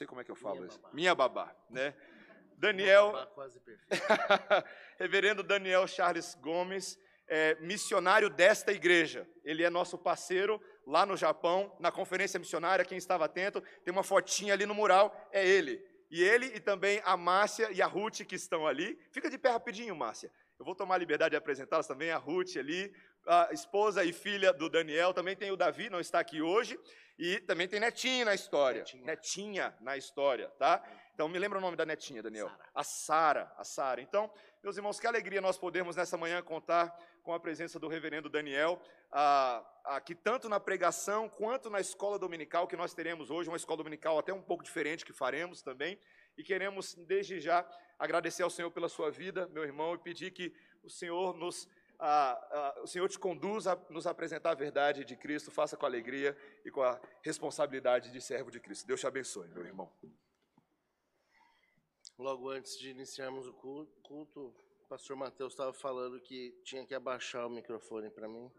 sei como é que eu falo Minha isso. babá. Minha babá, né? Daniel, Babá quase perfeito. Reverendo Daniel Charles Gomes, é, missionário desta igreja. Ele é nosso parceiro lá no Japão, na conferência missionária. Quem estava atento, tem uma fotinha ali no mural, é ele. E ele e também a Márcia e a Ruth que estão ali. Fica de pé rapidinho, Márcia. Eu vou tomar a liberdade de apresentá-las também, a Ruth ali, a esposa e filha do Daniel. Também tem o Davi, não está aqui hoje. E também tem Netinha na história. Netinha. Netinha na história, tá? Então me lembra o nome da netinha, Daniel. Sara. A Sara, a Sara. Então, meus irmãos, que alegria nós podermos nessa manhã contar com a presença do reverendo Daniel, ah, aqui tanto na pregação quanto na escola dominical que nós teremos hoje, uma escola dominical até um pouco diferente que faremos também. E queremos, desde já, agradecer ao Senhor pela sua vida, meu irmão, e pedir que o Senhor nos. Ah, ah, o Senhor te conduza a nos apresentar a verdade de Cristo, faça com alegria e com a responsabilidade de servo de Cristo. Deus te abençoe, meu irmão. Logo antes de iniciarmos o cu- culto, o pastor Mateus estava falando que tinha que abaixar o microfone para mim.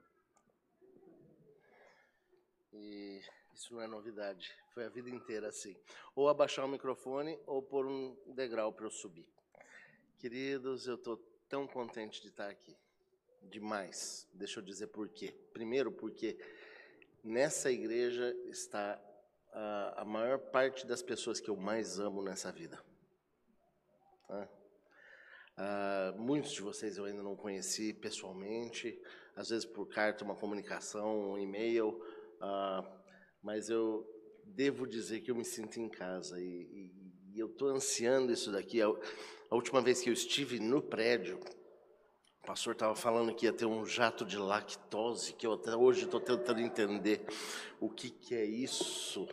E isso não é novidade. Foi a vida inteira assim. Ou abaixar o microfone ou pôr um degrau para eu subir. Queridos, eu estou tão contente de estar aqui. Demais. Deixa eu dizer por quê. Primeiro, porque nessa igreja está ah, a maior parte das pessoas que eu mais amo nessa vida. Tá? Ah, muitos de vocês eu ainda não conheci pessoalmente, às vezes por carta, uma comunicação, um e-mail, ah, mas eu devo dizer que eu me sinto em casa e, e- e eu estou ansiando isso daqui. A, a última vez que eu estive no prédio, o pastor estava falando que ia ter um jato de lactose, que eu até hoje estou tentando entender o que, que é isso.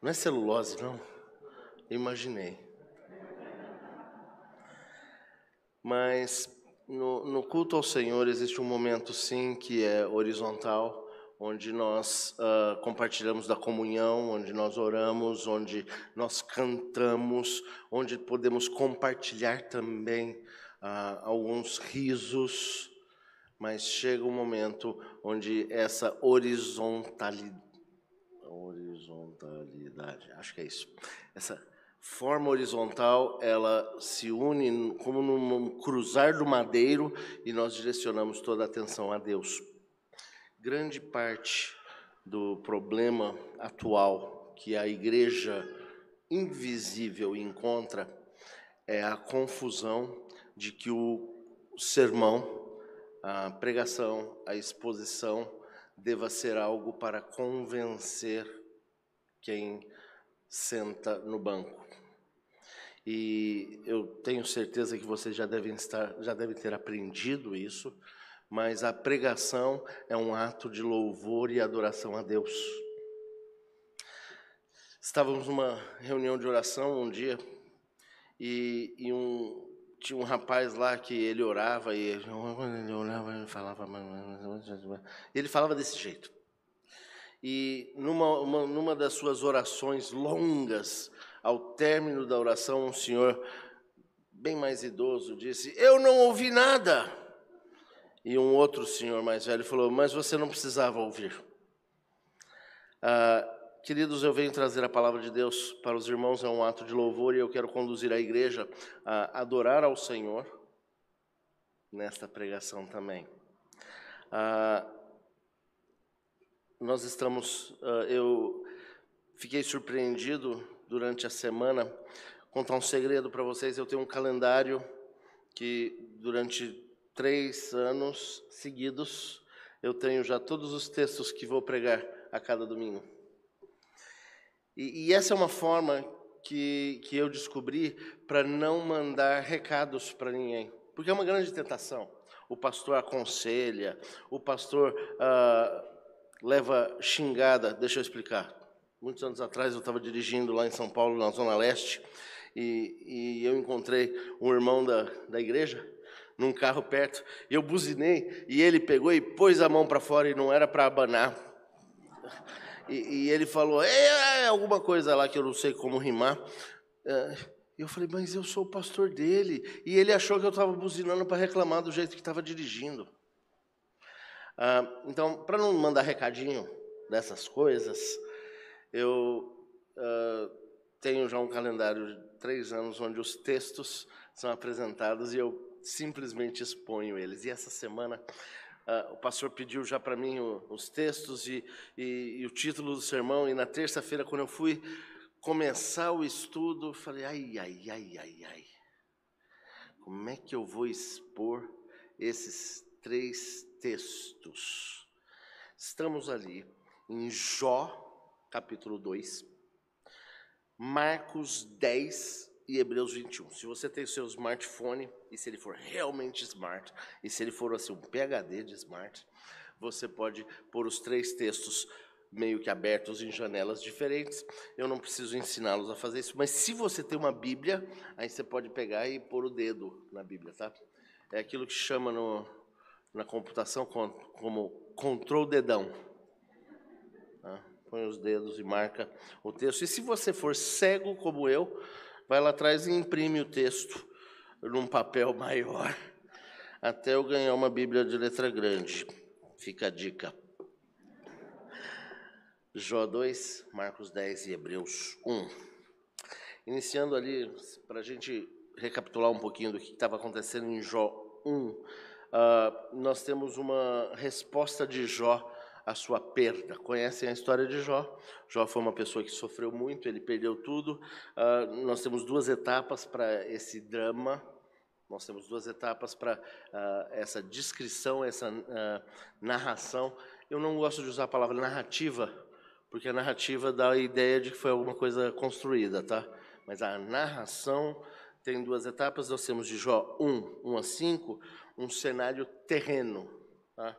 Não é celulose, não. Eu imaginei. Mas no, no culto ao Senhor existe um momento, sim, que é horizontal, onde nós ah, compartilhamos da comunhão, onde nós oramos, onde nós cantamos, onde podemos compartilhar também ah, alguns risos. Mas chega um momento onde essa horizontalidade, horizontalidade, acho que é isso, essa forma horizontal, ela se une como num cruzar do madeiro e nós direcionamos toda a atenção a Deus. Grande parte do problema atual que a igreja invisível encontra é a confusão de que o sermão, a pregação, a exposição deva ser algo para convencer quem senta no banco. E eu tenho certeza que vocês já devem estar, já devem ter aprendido isso, mas a pregação é um ato de louvor e adoração a Deus. Estávamos numa reunião de oração um dia e, e um, tinha um rapaz lá que ele orava e ele, orava ele falava e ele falava desse jeito. E numa, uma, numa das suas orações longas, ao término da oração, um senhor bem mais idoso disse: Eu não ouvi nada. E um outro senhor mais velho falou: Mas você não precisava ouvir. Ah, queridos, eu venho trazer a palavra de Deus para os irmãos, é um ato de louvor e eu quero conduzir a igreja a adorar ao Senhor nesta pregação também. Ah, nós estamos, ah, eu fiquei surpreendido durante a semana. Contar um segredo para vocês: eu tenho um calendário que durante três anos seguidos eu tenho já todos os textos que vou pregar a cada domingo. E, e essa é uma forma que, que eu descobri para não mandar recados para ninguém, porque é uma grande tentação. O pastor aconselha, o pastor ah, leva xingada. Deixa eu explicar. Muitos anos atrás eu estava dirigindo lá em São Paulo, na Zona Leste, e, e eu encontrei um irmão da, da igreja num carro perto, eu buzinei, e ele pegou e pôs a mão para fora e não era para abanar. E, e ele falou, é, alguma coisa lá que eu não sei como rimar. É, eu falei, mas eu sou o pastor dele. E ele achou que eu estava buzinando para reclamar do jeito que estava dirigindo. Ah, então, para não mandar recadinho dessas coisas, eu ah, tenho já um calendário de três anos onde os textos são apresentados e eu simplesmente exponho eles. E essa semana uh, o pastor pediu já para mim o, os textos e, e, e, o título do sermão. E na terça-feira, quando eu fui começar o estudo, falei: ai, ai, ai, ai, ai. Como é que eu vou expor esses três textos? Estamos ali em Jó, capítulo 2, Marcos 10 e Hebreus 21. Se você tem o seu smartphone, e se ele for realmente smart, e se ele for assim, um PHD de smart, você pode pôr os três textos meio que abertos em janelas diferentes. Eu não preciso ensiná-los a fazer isso, mas se você tem uma Bíblia, aí você pode pegar e pôr o dedo na Bíblia, tá? É aquilo que chama no, na computação como control dedão. Tá? põe os dedos e marca o texto. E se você for cego como eu, vai lá atrás e imprime o texto num papel maior, até eu ganhar uma Bíblia de letra grande. Fica a dica. Jó 2, Marcos 10 e Hebreus 1. Iniciando ali, para a gente recapitular um pouquinho do que estava acontecendo em Jó 1, uh, ah, nós temos uma resposta de Jó a sua perda. Conhecem a história de Jó? Jó foi uma pessoa que sofreu muito, ele perdeu tudo. Uh, nós temos duas etapas para esse drama. Nós temos duas etapas para uh, essa descrição, essa uh, narração. Eu não gosto de usar a palavra narrativa, porque a narrativa dá a ideia de que foi alguma coisa construída, tá? Mas a narração tem duas etapas. Nós temos de Jó 1, 1 a 5, um cenário terreno, tá?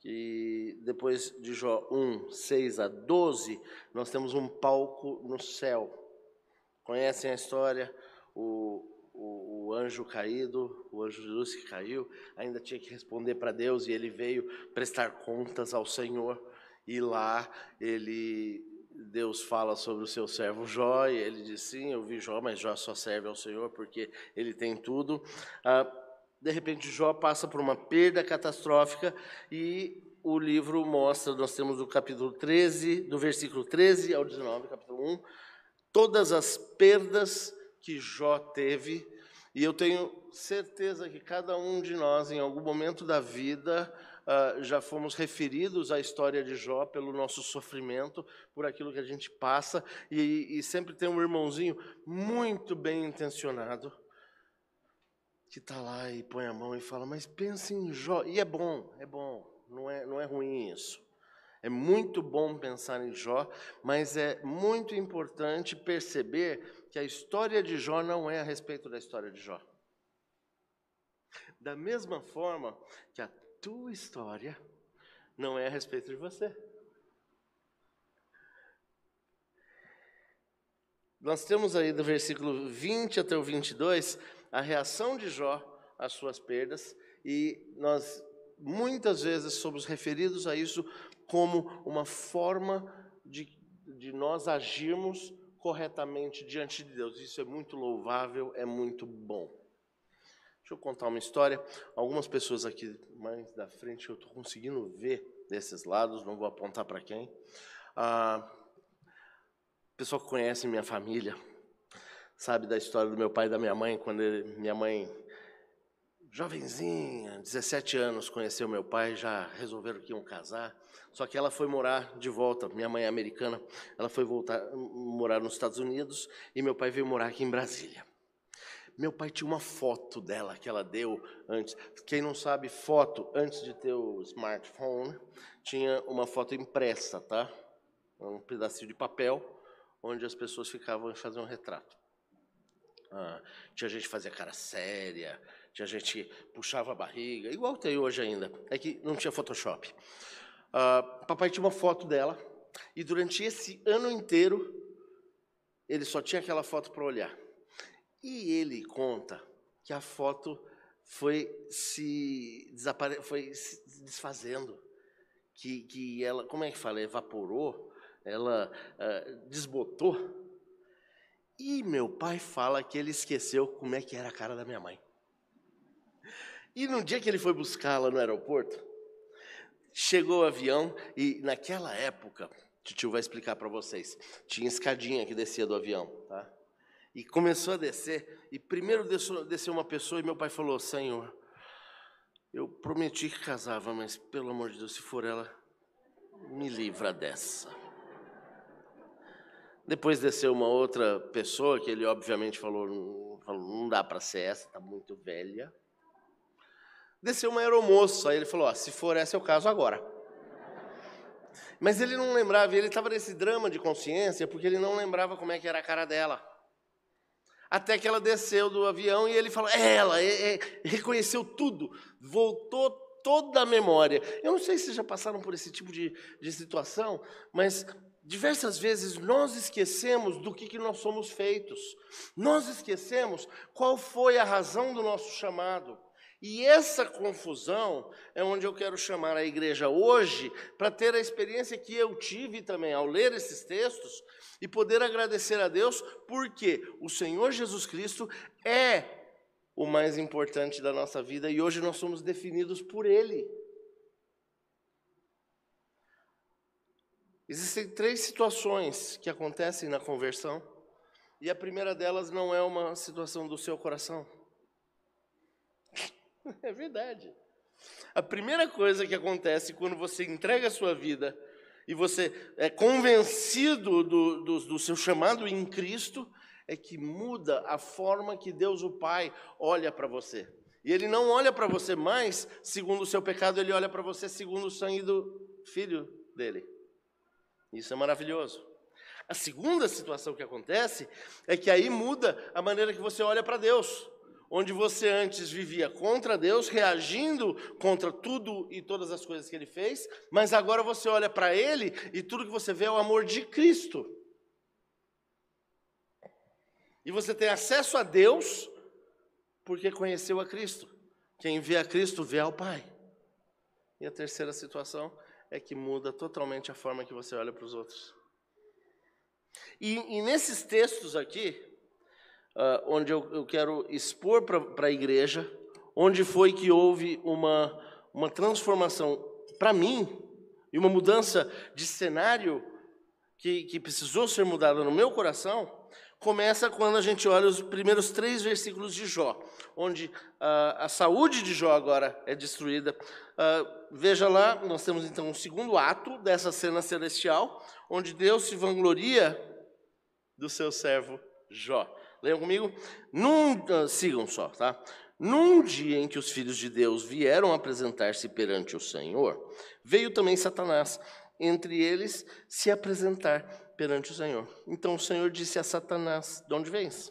Que depois de Jó 1, 6 a 12, nós temos um palco no céu. Conhecem a história? O, o, o anjo caído, o anjo de luz que caiu, ainda tinha que responder para Deus e ele veio prestar contas ao Senhor. E lá ele Deus fala sobre o seu servo Jó, e ele diz: Sim, eu vi Jó, mas Jó só serve ao Senhor porque ele tem tudo. Ah, de repente, Jó passa por uma perda catastrófica e o livro mostra, nós temos o capítulo 13, do versículo 13 ao 19, capítulo 1, todas as perdas que Jó teve, e eu tenho certeza que cada um de nós, em algum momento da vida, uh, já fomos referidos à história de Jó pelo nosso sofrimento, por aquilo que a gente passa, e, e sempre tem um irmãozinho muito bem intencionado que está lá e põe a mão e fala, mas pense em Jó. E é bom, é bom, não é, não é ruim isso. É muito bom pensar em Jó, mas é muito importante perceber que a história de Jó não é a respeito da história de Jó. Da mesma forma que a tua história não é a respeito de você. Nós temos aí do versículo 20 até o 22 a reação de Jó às suas perdas, e nós muitas vezes somos referidos a isso como uma forma de, de nós agirmos corretamente diante de Deus. Isso é muito louvável, é muito bom. Deixa eu contar uma história. Algumas pessoas aqui mais da frente eu estou conseguindo ver desses lados, não vou apontar para quem. Ah, pessoal que conhece minha família, sabe da história do meu pai e da minha mãe, quando ele, minha mãe, jovenzinha, 17 anos, conheceu meu pai, já resolveram que iam casar. Só que ela foi morar de volta, minha mãe é americana, ela foi voltar morar nos Estados Unidos e meu pai veio morar aqui em Brasília. Meu pai tinha uma foto dela que ela deu antes. Quem não sabe, foto, antes de ter o smartphone, tinha uma foto impressa, tá? Um pedacinho de papel, onde as pessoas ficavam e faziam um retrato. Tinha gente que fazia cara séria, tinha gente que puxava a barriga, igual tem hoje ainda. É que não tinha Photoshop. Ah, papai tinha uma foto dela, e durante esse ano inteiro, ele só tinha aquela foto para olhar. E ele conta que a foto foi se, desapare... foi se desfazendo. Que, que ela, como é que fala? Evaporou, ela desbotou. E meu pai fala que ele esqueceu como é que era a cara da minha mãe. E no dia que ele foi buscá-la no aeroporto, chegou o avião e naquela época Tio vai explicar para vocês. Tinha escadinha que descia do avião, tá? E começou a descer, e primeiro desceu, desceu uma pessoa, e meu pai falou: Senhor, eu prometi que casava, mas pelo amor de Deus, se for ela, me livra dessa. Depois desceu uma outra pessoa, que ele obviamente falou: falou não dá para ser essa, está muito velha. Desceu uma aeromoça, aí ele falou: se for essa, eu caso agora. Mas ele não lembrava, ele estava nesse drama de consciência, porque ele não lembrava como é que era a cara dela. Até que ela desceu do avião e ele falou, é ela, é, é, reconheceu tudo, voltou toda a memória. Eu não sei se já passaram por esse tipo de, de situação, mas diversas vezes nós esquecemos do que, que nós somos feitos. Nós esquecemos qual foi a razão do nosso chamado. E essa confusão é onde eu quero chamar a igreja hoje para ter a experiência que eu tive também ao ler esses textos e poder agradecer a Deus, porque o Senhor Jesus Cristo é o mais importante da nossa vida e hoje nós somos definidos por Ele. Existem três situações que acontecem na conversão, e a primeira delas não é uma situação do seu coração. É verdade. A primeira coisa que acontece quando você entrega a sua vida e você é convencido do, do, do, seu chamado em Cristo, é que muda a forma que Deus o Pai olha para você. E Ele não olha para você mais segundo o seu pecado, Ele olha para você segundo o sangue do Filho dele. Isso é maravilhoso. A segunda situação que acontece é que aí muda a maneira que você olha para Deus onde você antes vivia contra Deus, reagindo contra tudo e todas as coisas que ele fez, mas agora você olha para ele e tudo que você vê é o amor de Cristo. E você tem acesso a Deus porque conheceu a Cristo. Quem vê a Cristo vê ao Pai. E a terceira situação é que muda totalmente a forma que você olha para os outros. E, e nesses textos aqui, uh, onde eu, eu, quero expor para a igreja, onde foi que houve uma, uma transformação para mim e uma mudança de cenário que, que precisou ser mudada no meu coração, começa quando a gente olha os primeiros três versículos de Jó, onde uh, a saúde de Jó agora é destruída. Uh, veja lá, nós temos então o segundo ato dessa cena celestial, onde Deus se vangloria do seu servo Jó. Leiam comigo? Num, uh, sigam só, tá? Num dia em que os filhos de Deus vieram apresentar-se perante o Senhor, veio também Satanás, entre eles se apresentar perante o Senhor. Então o Senhor disse a Satanás: De onde vens?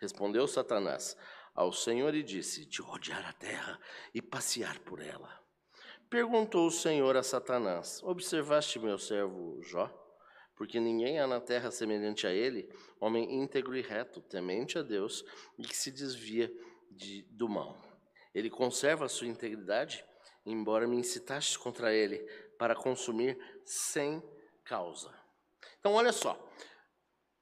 Respondeu Satanás ao Senhor e disse: De rodear a terra e passear por ela. Perguntou o Senhor a Satanás: Observaste meu servo Jó? porque ninguém há na terra semelhante a ele, homem íntegro e reto, temente a Deus e que se desvia de, do mal. Ele conserva a sua integridade, embora me incitastes contra ele para consumir sem causa. Então, olha só.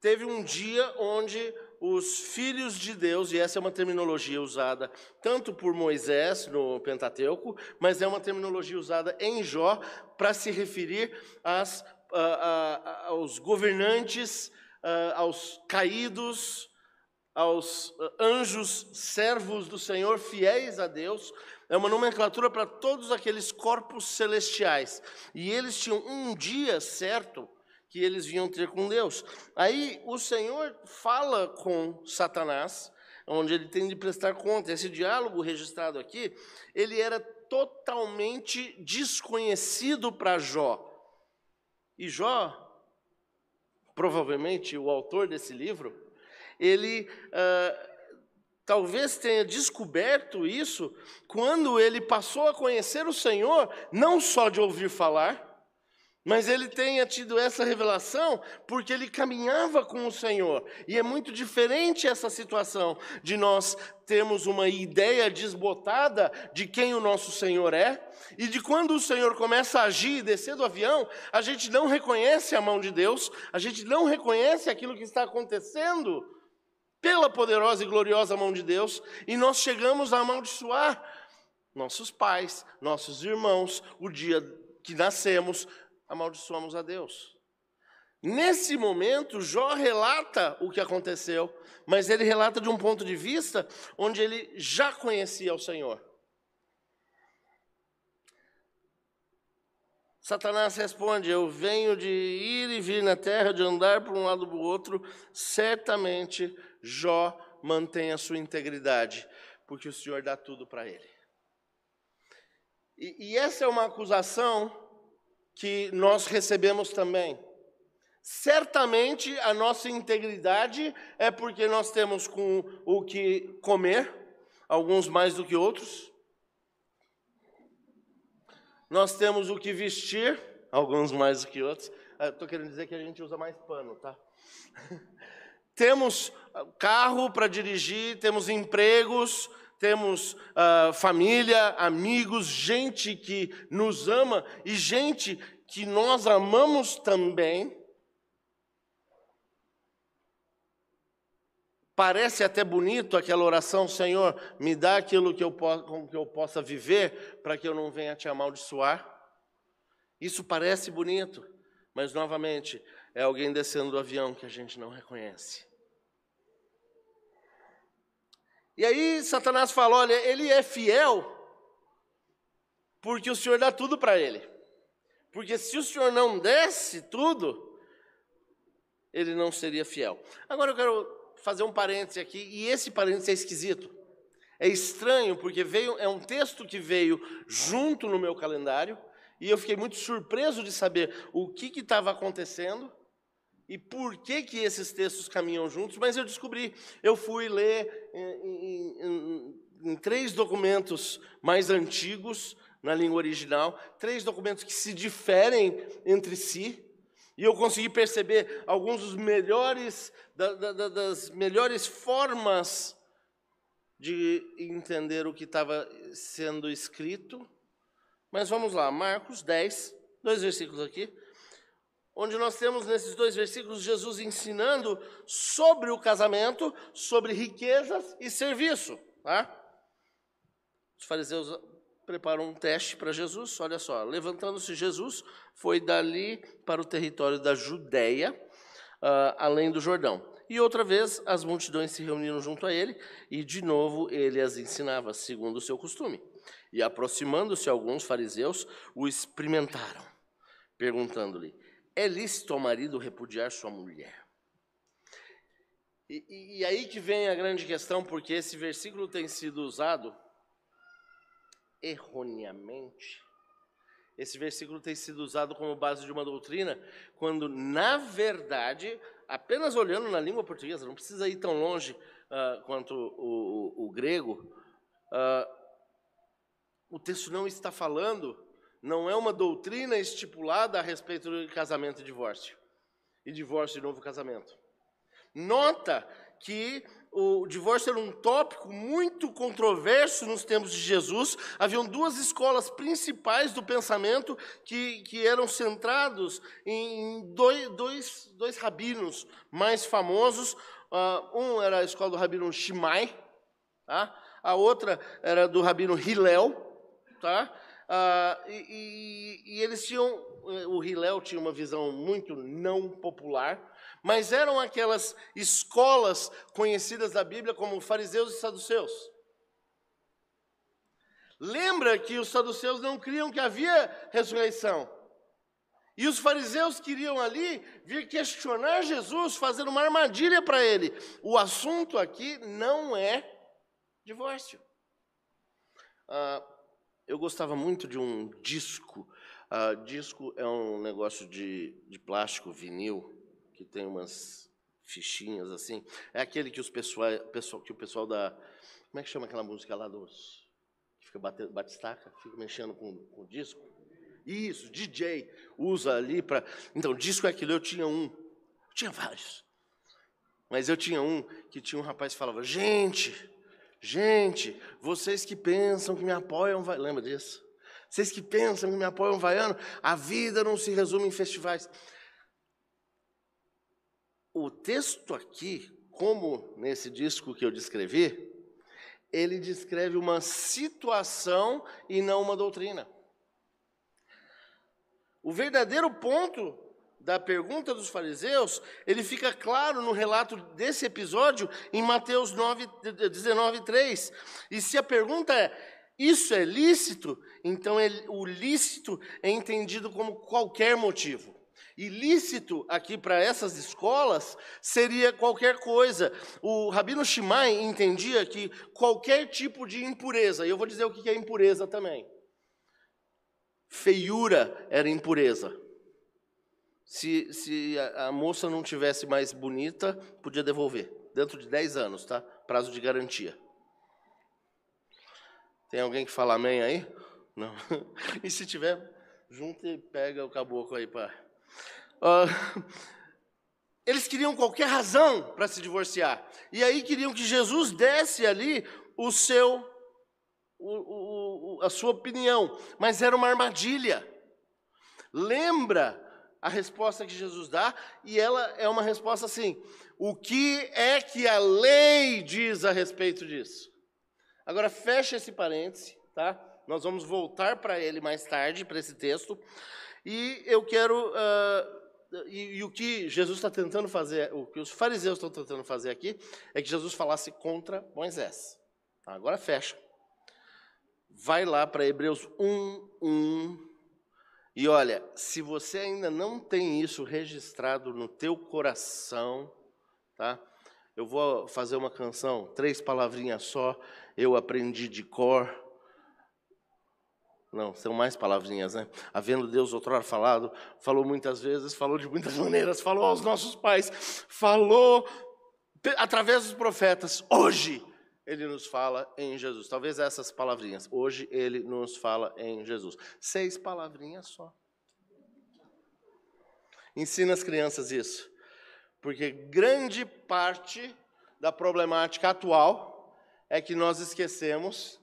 Teve um dia onde os filhos de Deus, e essa é uma terminologia usada tanto por Moisés no Pentateuco, mas é uma terminologia usada em Jó para se referir às aos governantes, aos caídos, aos anjos servos do Senhor, fiéis a Deus. É uma nomenclatura para todos aqueles corpos celestiais. E eles tinham um dia certo que eles vinham ter com Deus. Aí o Senhor fala com Satanás, onde ele tem de prestar conta. Esse diálogo registrado aqui, ele era totalmente desconhecido para Jó. E Jó, provavelmente o autor desse livro, ele ah, talvez tenha descoberto isso quando ele passou a conhecer o Senhor, não só de ouvir falar, mas ele tenha tido essa revelação porque ele caminhava com o Senhor. E é muito diferente essa situação de nós termos uma ideia desbotada de quem o nosso Senhor é, e de quando o Senhor começa a agir e descer do avião, a gente não reconhece a mão de Deus, a gente não reconhece aquilo que está acontecendo pela poderosa e gloriosa mão de Deus, e nós chegamos a amaldiçoar nossos pais, nossos irmãos, o dia que nascemos, amaldiçoamos a Deus. Nesse momento, Jó relata o que aconteceu, mas ele relata de um ponto de vista onde ele já conhecia o Senhor. Satanás responde: Eu venho de ir e vir na terra, de andar para um lado para o outro. Certamente Jó mantém a sua integridade, porque o Senhor dá tudo para ele. E, e essa é uma acusação que nós recebemos também. Certamente a nossa integridade é porque nós temos com o que comer, alguns mais do que outros. Nós temos o que vestir, alguns mais do que outros. Estou querendo dizer que a gente usa mais pano, tá? temos ah, carro para dirigir, temos empregos, temos uh, família, amigos, gente que nos ama e gente que nós amamos também. Parece até bonito aquela oração, Senhor, me dá aquilo que eu, com que eu possa viver, para que eu não venha te amaldiçoar. Isso parece bonito, mas novamente é alguém descendo do avião que a gente não reconhece. E aí Satanás fala: olha, ele é fiel porque o Senhor dá tudo para ele. Porque se o Senhor não desse tudo, ele não seria fiel. Agora eu quero fazer um parêntese aqui, e esse parêntese é esquisito. É estranho, porque veio, é um texto que veio junto no meu calendário, e eu fiquei muito surpreso de saber o que estava acontecendo e por que, que esses textos caminham juntos, mas eu descobri. Eu fui ler em, em, em, três documentos mais antigos, na língua original, três documentos que se diferem entre si, e eu consegui perceber alguns dos melhores, da, da, das melhores formas de entender o que estava sendo escrito. Mas vamos lá, Marcos 10, dois versículos aqui onde nós temos nesses dois versículos Jesus ensinando sobre o casamento, sobre riquezas e serviço. Tá? Os fariseus preparam um teste para Jesus. Olha só, levantando-se Jesus, foi dali para o território da Judéia, uh, além do Jordão. E outra vez as multidões se reuniram junto a ele, e de novo ele as ensinava, segundo o seu costume. E aproximando-se alguns fariseus, o experimentaram, perguntando-lhe: é lícito ao marido repudiar sua mulher? E, e, e, aí que vem a grande questão, porque esse versículo tem sido usado erroneamente. Esse versículo tem sido usado como base de uma doutrina, quando, na verdade, apenas olhando na língua portuguesa, não precisa ir tão longe uh, quanto o, o, o grego, uh, o texto não está falando não é uma doutrina estipulada a respeito de casamento e divórcio. E divórcio e novo casamento. Nota que o divórcio era um tópico muito controverso nos tempos de Jesus. Haviam duas escolas principais do pensamento que, que eram centrados em dois, dois, dois rabinos mais famosos. Uh, um era a escola do rabino Shimai, tá? a outra era do rabino Hillel. Tá? Ah, e, e, e, eles tinham, eh, o Hillel tinha uma visão muito não popular, mas eram aquelas escolas conhecidas da Bíblia como fariseus e saduceus. Lembra que os saduceus não criam que havia ressurreição. E os fariseus queriam ali vir questionar Jesus, fazer uma armadilha para ele. O assunto aqui não é divórcio. Ah, eu gostava muito de um disco. Uh, disco é um negócio de, de plástico, vinil, que tem umas fichinhas assim. É aquele que, os pessoal, pessoal, que o pessoal da. Como é que chama aquela música lá dos. que fica batendo, batistaca, fica mexendo com, com o disco? Isso, DJ usa ali para. Então, disco é aquilo. Eu tinha um, eu tinha vários. Mas eu tinha um que tinha um rapaz que falava: gente, Gente, vocês que pensam que me apoiam, vai... lembra disso? Vocês que pensam que me apoiam vaiano, a vida não se resume em festivais. O texto aqui, como nesse disco que eu descrevi, ele descreve uma situação e não uma doutrina. O verdadeiro ponto da pergunta dos fariseus, ele fica claro no relato desse episódio em Mateus 9, 19, 3. E se a pergunta é: isso é lícito? Então ele, o lícito é entendido como qualquer motivo. Ilícito aqui para essas escolas seria qualquer coisa. O Rabino Shimai entendia que qualquer tipo de impureza, e eu vou dizer o que é impureza também. Feiura era impureza. Se, se a, a moça não tivesse mais bonita, podia devolver. Dentro de 10 anos, tá? Prazo de garantia. Tem alguém que fala amém aí? Não. E se tiver, junta e pega o caboclo aí para. Uh, eles queriam qualquer razão para se divorciar. E aí queriam que Jesus desse ali o seu, o, o, a sua opinião. Mas era uma armadilha. Lembra a resposta que Jesus dá, e ela é uma resposta assim: o que é que a lei diz a respeito disso? Agora fecha esse parêntese, tá? Nós vamos voltar para ele mais tarde, para esse texto, e eu quero. Uh, e, e, o que Jesus está tentando fazer, o que os fariseus estão tentando fazer aqui, é que Jesus falasse contra Moisés. Agora fecha. Vai lá para Hebreus 1, 1 e olha, se você ainda não tem isso registrado no teu coração, tá? Eu vou fazer uma canção, três palavrinhas só, eu aprendi de cor. Não, são mais palavrinhas, né? Havendo Deus outrora falado, falou muitas vezes, falou de muitas maneiras, falou aos nossos pais, falou através dos profetas. Hoje ele nos fala em Jesus. Talvez essas palavrinhas. Hoje ele nos fala em Jesus. Seis palavrinhas só. Ensina as crianças isso. Porque grande parte da problemática atual é que nós esquecemos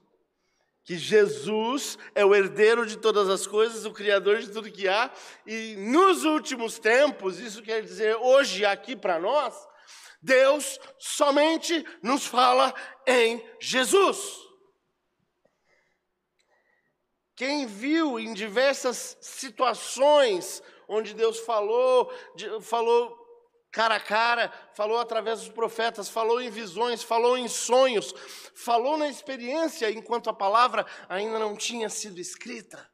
que Jesus é o herdeiro de todas as coisas, o criador de tudo que há, e nos últimos tempos, isso quer dizer hoje aqui para nós, Deus somente nos fala em Jesus. Quem viu em diversas situações onde Deus falou, falou cara a cara, falou através dos profetas, falou em visões, falou em sonhos, falou na experiência enquanto a palavra ainda não tinha sido escrita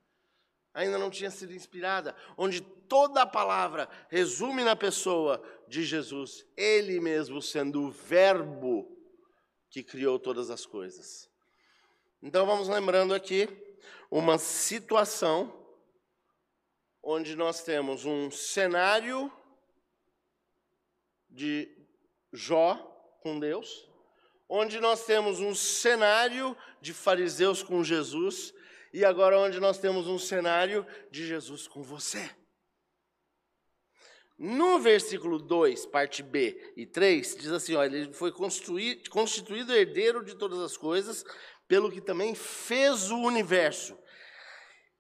ainda não tinha sido inspirada, onde toda a palavra resume na pessoa de Jesus, ele mesmo sendo o Verbo que criou todas as coisas. Então vamos lembrando aqui uma situação onde nós temos um cenário de Jó com Deus, onde nós temos um cenário de fariseus com Jesus e agora onde nós temos um cenário de Jesus com você. No versículo 2, parte B e 3, diz assim: ó, ele foi constituído herdeiro de todas as coisas, pelo que também fez o universo.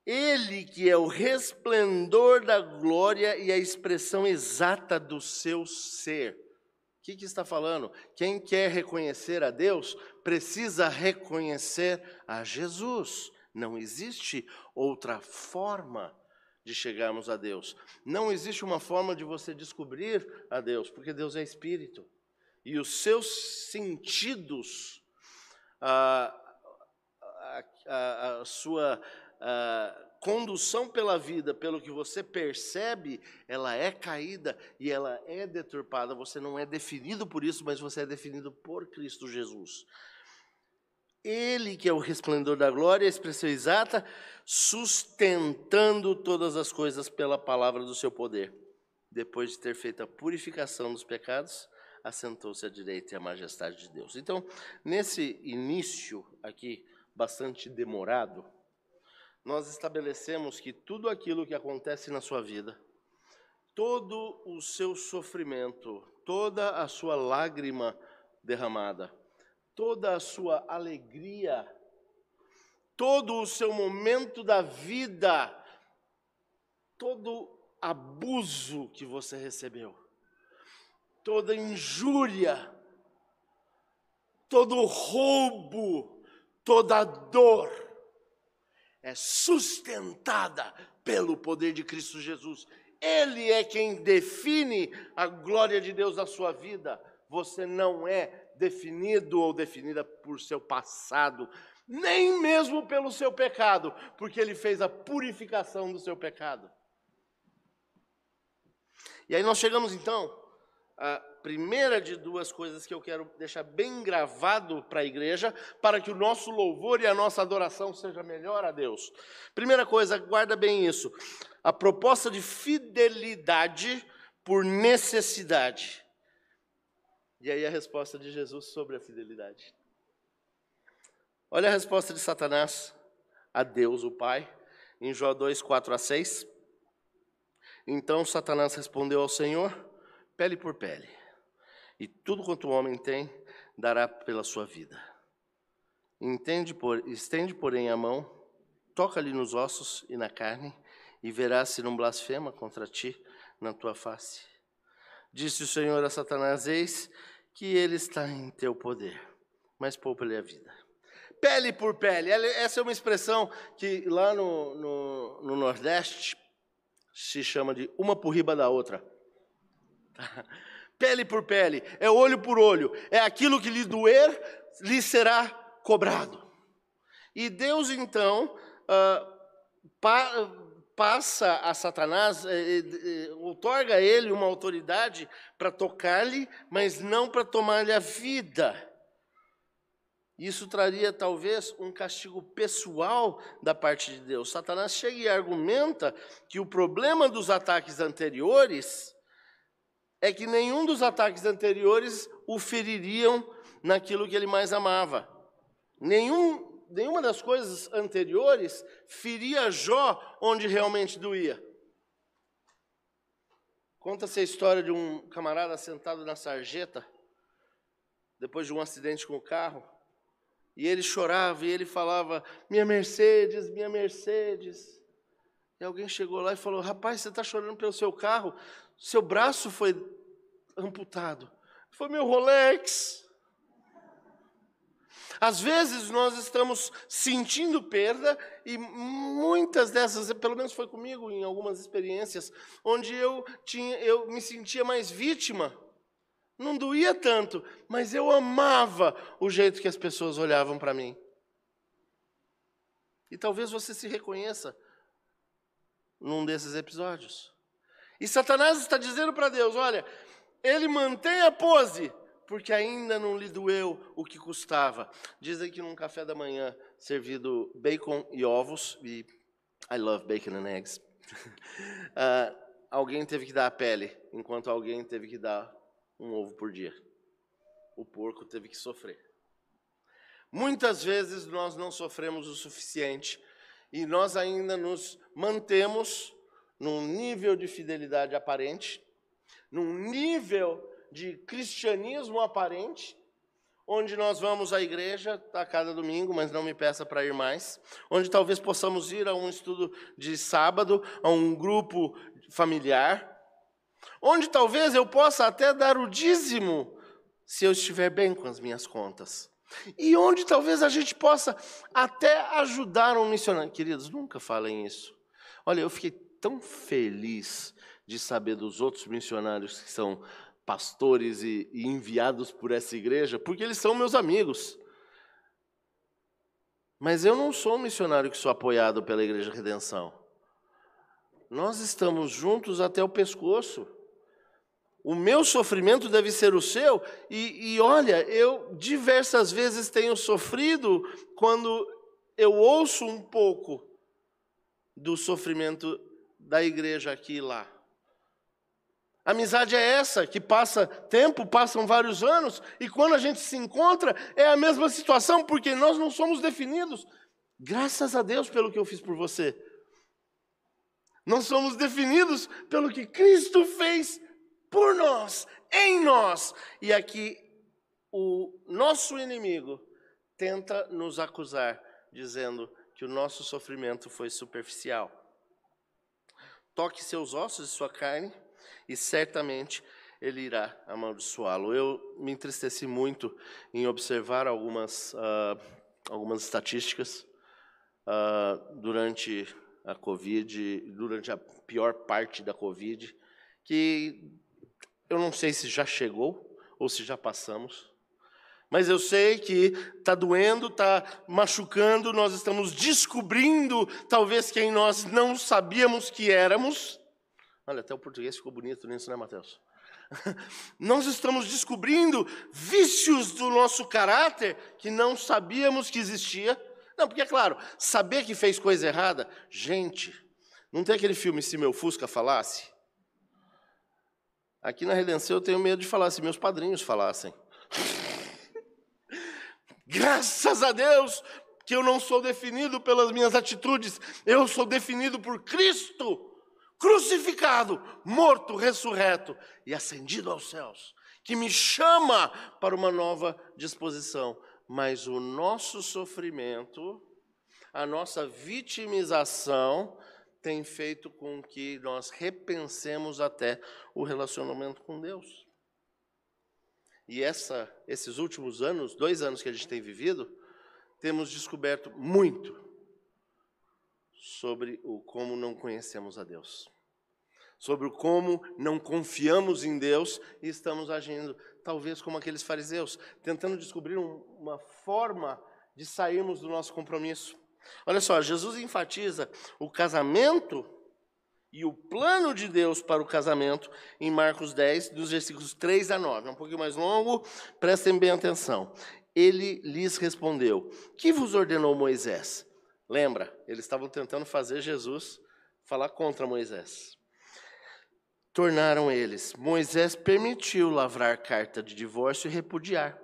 Ele que é o resplendor da glória e a expressão exata do seu ser. O que, que está falando? Quem quer reconhecer a Deus precisa reconhecer a Jesus. Não existe outra forma de chegarmos a Deus. Não existe uma forma de você descobrir a Deus, porque Deus é espírito. E os seus sentidos, a, a, a sua a, condução pela vida, pelo que você percebe, ela é caída e ela é deturpada. Você não é definido por isso, mas você é definido por Cristo Jesus. Ele que é o resplendor da glória, a expressão exata, sustentando todas as coisas pela palavra do seu poder. Depois de ter feito a purificação dos pecados, assentou-se à direita e à majestade de Deus. Então, nesse início aqui, bastante demorado, nós estabelecemos que tudo aquilo que acontece na sua vida, todo o seu sofrimento, toda a sua lágrima derramada, toda a sua alegria, todo o seu momento da vida, todo abuso que você recebeu, toda injúria, todo roubo, toda dor é sustentada pelo poder de Cristo Jesus Ele é quem define a glória de Deus na sua vida. Você não é definido ou definida por seu passado, nem mesmo pelo seu pecado, porque Ele fez a purificação do seu pecado. E aí nós chegamos então à primeira de duas coisas que eu quero deixar bem gravado para a igreja, para que o nosso louvor e a nossa adoração seja melhor a Deus. Primeira coisa, guarda bem isso. A proposta de fidelidade por necessidade. E aí a resposta de Jesus sobre a fidelidade. Olha a resposta de Satanás a Deus, o Pai, em Jó 2, 4 a 6. Então Satanás respondeu ao Senhor, pele por pele, e tudo quanto o homem tem, dará pela sua vida. Entende por, estende, porém, a mão, toca-lhe nos ossos e na carne, e verás se não blasfema contra ti na tua face. Disse o Senhor a Satanás: Eis que ele está em teu poder, mas poupa-lhe a vida pele por pele. Essa é uma expressão que lá no, no, no Nordeste se chama de uma por riba da outra. Pele por pele, é olho por olho, é aquilo que lhe doer, lhe será cobrado. E Deus então uh, passa a Satanás, eh, eh, outorga a ele uma autoridade para tocar-lhe, mas não para tomar-lhe a vida. Isso traria talvez um castigo pessoal da parte de Deus. Satanás chega e argumenta que o problema dos ataques anteriores é que nenhum dos ataques anteriores o feririam naquilo que ele mais amava. Nenhum, nenhuma das coisas anteriores feria Jó onde realmente doía. Conta-se a história de um camarada sentado na sarjeta, depois de um acidente com o carro, e ele chorava e ele falava: Minha Mercedes, minha Mercedes. E alguém chegou lá e falou: Rapaz, você está chorando pelo seu carro? Seu braço foi amputado. Foi meu Rolex. Às vezes nós estamos sentindo perda e muitas dessas, pelo menos foi comigo em algumas experiências, onde eu tinha, eu me sentia mais vítima não doía tanto, mas eu amava o jeito que as pessoas olhavam para mim. E talvez você se reconheça num desses episódios. E Satanás está dizendo para Deus: olha, ele mantém a pose, porque ainda não lhe doeu o que custava. Dizem que num café da manhã servido bacon e ovos, e I love bacon and eggs, uh, alguém teve que dar a pele, enquanto alguém teve que dar um ovo por dia. O porco teve que sofrer. Muitas vezes nós não sofremos o suficiente e nós ainda nos mantemos num nível de fidelidade aparente, num nível de cristianismo aparente, onde nós vamos à igreja a cada domingo, mas não me peça para ir mais, onde talvez possamos ir a um estudo de sábado, a um grupo familiar, onde talvez eu possa até dar o dízimo se eu estiver bem com as minhas contas. E onde talvez a gente possa até ajudar um missionário. Queridos, nunca falem isso. Olha, eu fiquei tão feliz de saber dos outros missionários que são pastores e, e enviados por essa igreja, porque eles são meus amigos. Mas eu não sou um missionário que sou apoiado pela Igreja Redenção. Nós estamos juntos até o pescoço. O meu sofrimento deve ser o seu. E, e, olha, eu diversas vezes tenho sofrido quando eu ouço um pouco do sofrimento da igreja aqui e lá. Amizade é essa, que passa tempo, passam vários anos, e quando a gente se encontra, é a mesma situação, porque nós não somos definidos. Graças a Deus pelo que eu fiz por você. Nós somos definidos pelo que Cristo fez por nós, em nós. E aqui o nosso inimigo tenta nos acusar, dizendo que o nosso sofrimento foi superficial. Toque seus ossos e sua carne, e certamente ele irá amaldiçoá-lo. Eu me entristeci muito em observar algumas, uh, algumas estatísticas uh, durante a Covid, durante a pior parte da Covid, que eu não sei se já chegou ou se já passamos, mas eu sei que está doendo, está machucando, nós estamos descobrindo talvez quem nós não sabíamos que éramos. Olha, até o português ficou bonito nisso, né, Mateus? Nós estamos descobrindo vícios do nosso caráter que não sabíamos que existia. Não, porque é claro, saber que fez coisa errada, gente, não tem aquele filme Se Meu Fusca Falasse? Aqui na Redenção eu tenho medo de falar se meus padrinhos falassem. Graças a Deus que eu não sou definido pelas minhas atitudes, eu sou definido por Cristo, crucificado, morto, ressurreto e ascendido aos céus, que me chama para uma nova disposição mas o nosso sofrimento, a nossa vitimização, tem feito com que nós repensemos até o relacionamento com Deus. E essa, esses últimos anos, dois anos que a gente tem vivido, temos descoberto muito sobre o como não conhecemos a Deus, sobre o como não confiamos em Deus e estamos agindo talvez como aqueles fariseus, tentando descobrir um, uma forma de sairmos do nosso compromisso. Olha só, Jesus enfatiza o casamento e o plano de Deus para o casamento em Marcos 10, dos versículos 3 a 9. É um pouquinho mais longo, prestem bem atenção. Ele lhes respondeu: Que vos ordenou Moisés? Lembra, eles estavam tentando fazer Jesus falar contra Moisés tornaram eles. Moisés permitiu lavrar carta de divórcio e repudiar.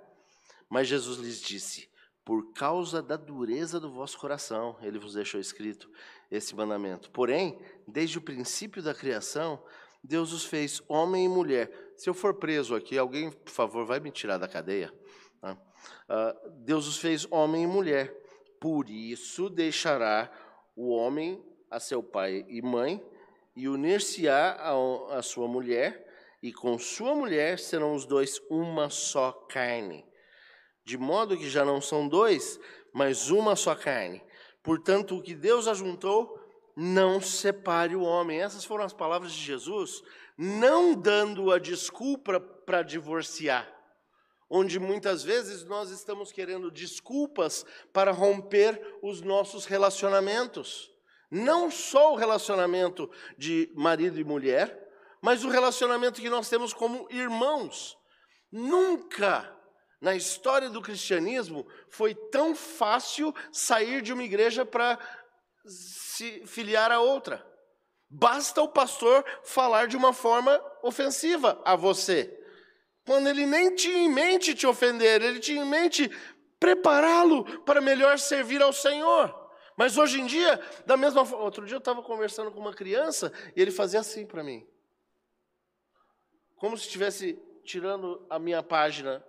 Mas Jesus lhes disse: Por causa da dureza do vosso coração, ele vos deixou escrito esse mandamento. Porém, desde o princípio da criação, Deus os fez homem e mulher. Se eu for preso aqui, alguém, por favor, vai me tirar da cadeia. Tá? Uh, Deus os fez homem e mulher. Por isso deixará o homem a seu pai e mãe e unir-se-á a sua mulher, e com sua mulher serão os dois uma só carne. De modo que já não são dois, mas uma só carne. Portanto, o que Deus ajuntou, não separe o homem. Essas foram as palavras de Jesus, não dando a desculpa para divorciar, onde muitas vezes nós estamos querendo desculpas para romper os nossos relacionamentos. Não só o relacionamento de marido e mulher, mas o relacionamento que nós temos como irmãos. Nunca na história do cristianismo foi tão fácil sair de uma igreja para se filiar a outra. Basta o pastor falar de uma forma ofensiva a você. Quando ele nem tinha em mente te ofender, ele tinha em mente prepará-lo para melhor servir ao Senhor. Mas hoje em dia, da mesma forma, outro dia eu estava conversando com uma criança e ele fazia assim para mim. Como se estivesse tirando a minha página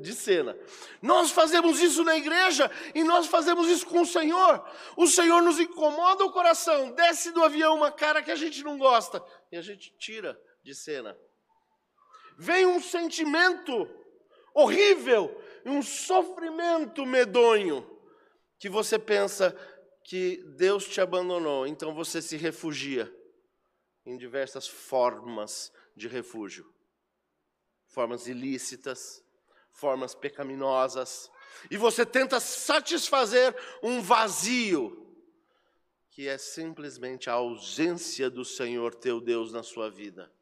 de cena. Nós fazemos isso na igreja e nós fazemos isso com o Senhor. O Senhor nos incomoda o coração, desce do avião uma cara que a gente não gosta e a gente tira de cena. Vem um sentimento horrível, um sofrimento medonho que você pensa que Deus te abandonou, então você se refugia em diversas formas de refúgio formas ilícitas, formas pecaminosas, e você tenta satisfazer um vazio que é simplesmente a ausência do Senhor teu Deus na sua vida.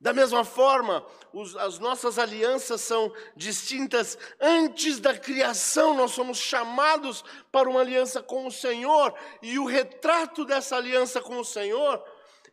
Da mesma forma, os, as nossas alianças são distintas antes da criação, nós somos chamados para uma aliança com o Senhor, e o retrato dessa aliança com o Senhor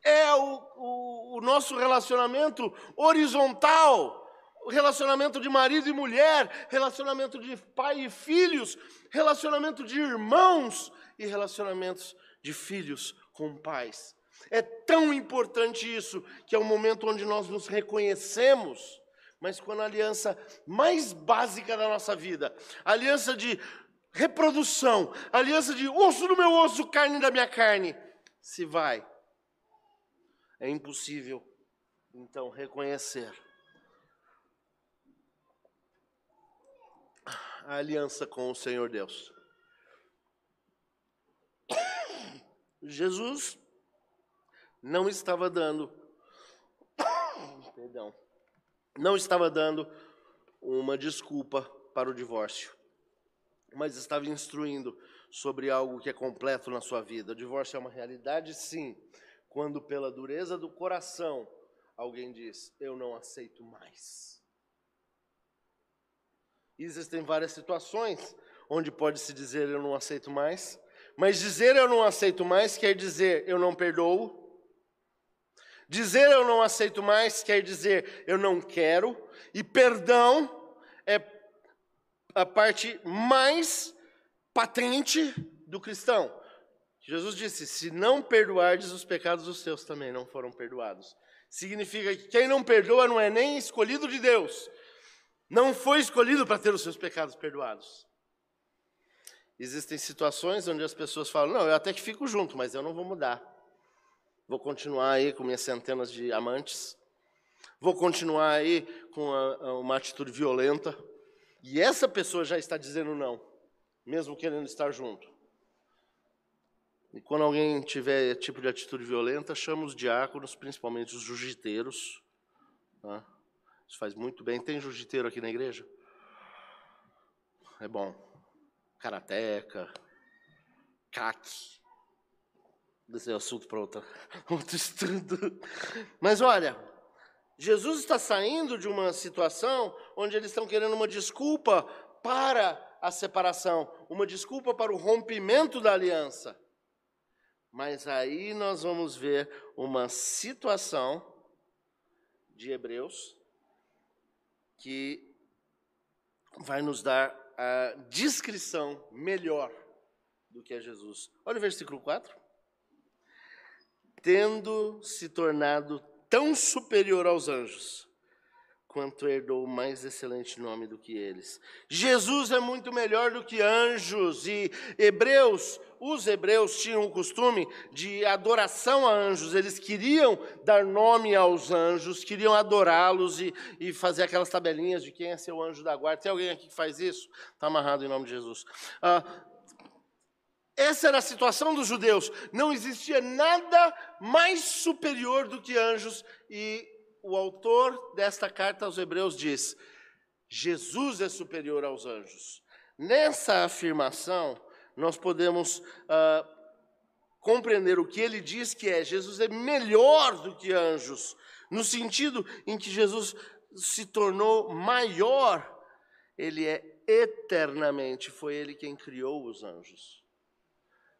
é o, o, o nosso relacionamento horizontal, relacionamento de marido e mulher, relacionamento de pai e filhos, relacionamento de irmãos e relacionamentos de filhos com pais. É tão importante isso, que é o momento onde nós nos reconhecemos, mas quando a aliança mais básica da nossa vida, aliança de reprodução, aliança de osso do meu osso, carne da minha carne, se vai, é impossível, então, reconhecer a aliança com o Senhor Deus. Jesus não estava dando, perdão, não estava dando uma desculpa para o divórcio, mas estava instruindo sobre algo que é completo na sua vida. O divórcio é uma realidade, sim, quando pela dureza do coração alguém diz: Eu não aceito mais. Existem várias situações onde pode-se dizer: Eu não aceito mais, mas dizer eu não aceito mais quer dizer eu não perdoo. Dizer eu não aceito mais quer dizer eu não quero. E perdão é a parte mais patente do cristão. Jesus disse: Se não perdoardes os pecados, os seus também não foram perdoados. Significa que quem não perdoa não é nem escolhido de Deus, não foi escolhido para ter os seus pecados perdoados. Existem situações onde as pessoas falam: Não, eu até que fico junto, mas eu não vou mudar. Vou continuar aí com minhas centenas de amantes. Vou continuar aí com uma atitude violenta. E essa pessoa já está dizendo não mesmo querendo estar junto. E quando alguém tiver tipo de atitude violenta, chama os diáconos, principalmente os jiu-jiteiros. Tá? Isso faz muito bem. Tem jiu-jiteiro aqui na igreja? É bom. Karateca, CAC. Esse é assunto para outro, outro estudo. Mas olha, Jesus está saindo de uma situação onde eles estão querendo uma desculpa para a separação, uma desculpa para o rompimento da aliança. Mas aí nós vamos ver uma situação de Hebreus que vai nos dar a descrição melhor do que é Jesus. Olha o versículo 4. Tendo se tornado tão superior aos anjos, quanto herdou o mais excelente nome do que eles. Jesus é muito melhor do que anjos e hebreus, os hebreus tinham o costume de adoração a anjos, eles queriam dar nome aos anjos, queriam adorá-los e, e fazer aquelas tabelinhas de quem é seu anjo da guarda. Tem alguém aqui que faz isso? Está amarrado em nome de Jesus. Ah, essa era a situação dos judeus. Não existia nada mais superior do que anjos e o autor desta carta aos Hebreus diz: Jesus é superior aos anjos. Nessa afirmação, nós podemos ah, compreender o que ele diz que é: Jesus é melhor do que anjos, no sentido em que Jesus se tornou maior, ele é eternamente, foi ele quem criou os anjos.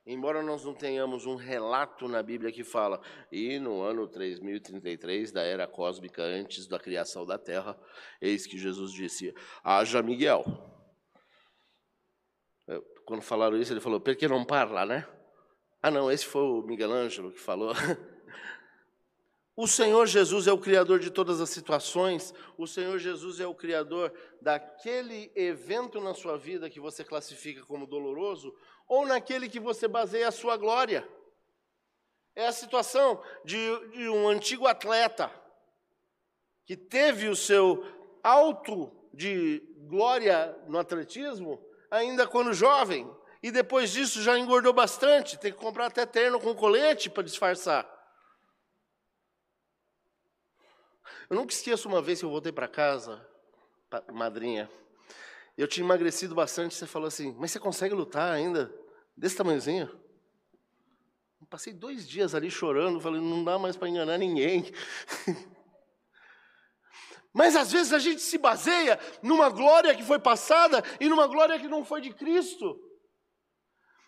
Embora nós não tenhamos um relato na Bíblia que fala, e no ano 3033 da era cósmica, antes da criação da Terra, eis que Jesus disse: haja Miguel. Quando falaram isso, ele falou: por que não parla, né? Ah, não, esse foi o Miguel Ângelo que falou. O Senhor Jesus é o Criador de todas as situações, o Senhor Jesus é o Criador daquele evento na sua vida que você classifica como doloroso, ou naquele que você baseia a sua glória. É a situação de, de um antigo atleta que teve o seu alto de glória no atletismo ainda quando jovem, e depois disso já engordou bastante, tem que comprar até terno com colete para disfarçar. Eu nunca esqueço uma vez que eu voltei para casa, madrinha, eu tinha emagrecido bastante, você falou assim, mas você consegue lutar ainda? Desse tamanhozinho? Passei dois dias ali chorando, falei, não dá mais para enganar ninguém. Mas às vezes a gente se baseia numa glória que foi passada e numa glória que não foi de Cristo.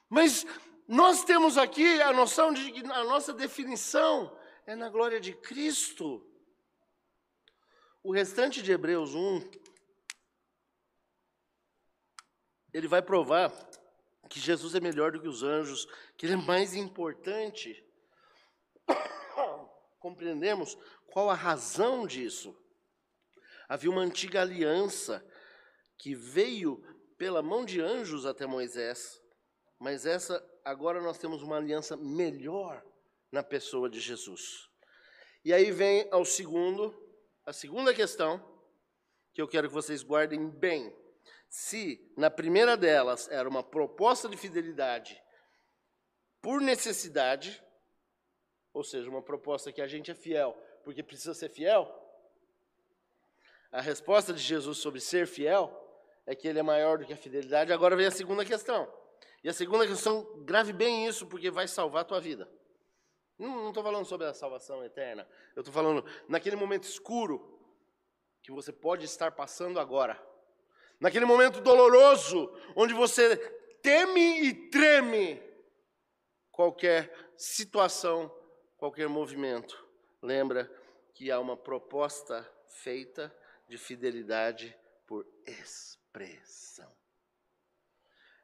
Mas nós temos aqui a noção de que a nossa definição é na glória de Cristo. O restante de Hebreus 1, ele vai provar que Jesus é melhor do que os anjos, que ele é mais importante. Compreendemos qual a razão disso. Havia uma antiga aliança que veio pela mão de anjos até Moisés, mas essa agora nós temos uma aliança melhor na pessoa de Jesus. E aí vem ao segundo a segunda questão, que eu quero que vocês guardem bem. Se na primeira delas era uma proposta de fidelidade, por necessidade, ou seja, uma proposta que a gente é fiel porque precisa ser fiel? A resposta de Jesus sobre ser fiel é que ele é maior do que a fidelidade. Agora vem a segunda questão. E a segunda questão, grave bem isso, porque vai salvar a tua vida. Não estou falando sobre a salvação eterna. Eu estou falando naquele momento escuro que você pode estar passando agora. Naquele momento doloroso, onde você teme e treme qualquer situação, qualquer movimento. Lembra que há uma proposta feita de fidelidade por expressão.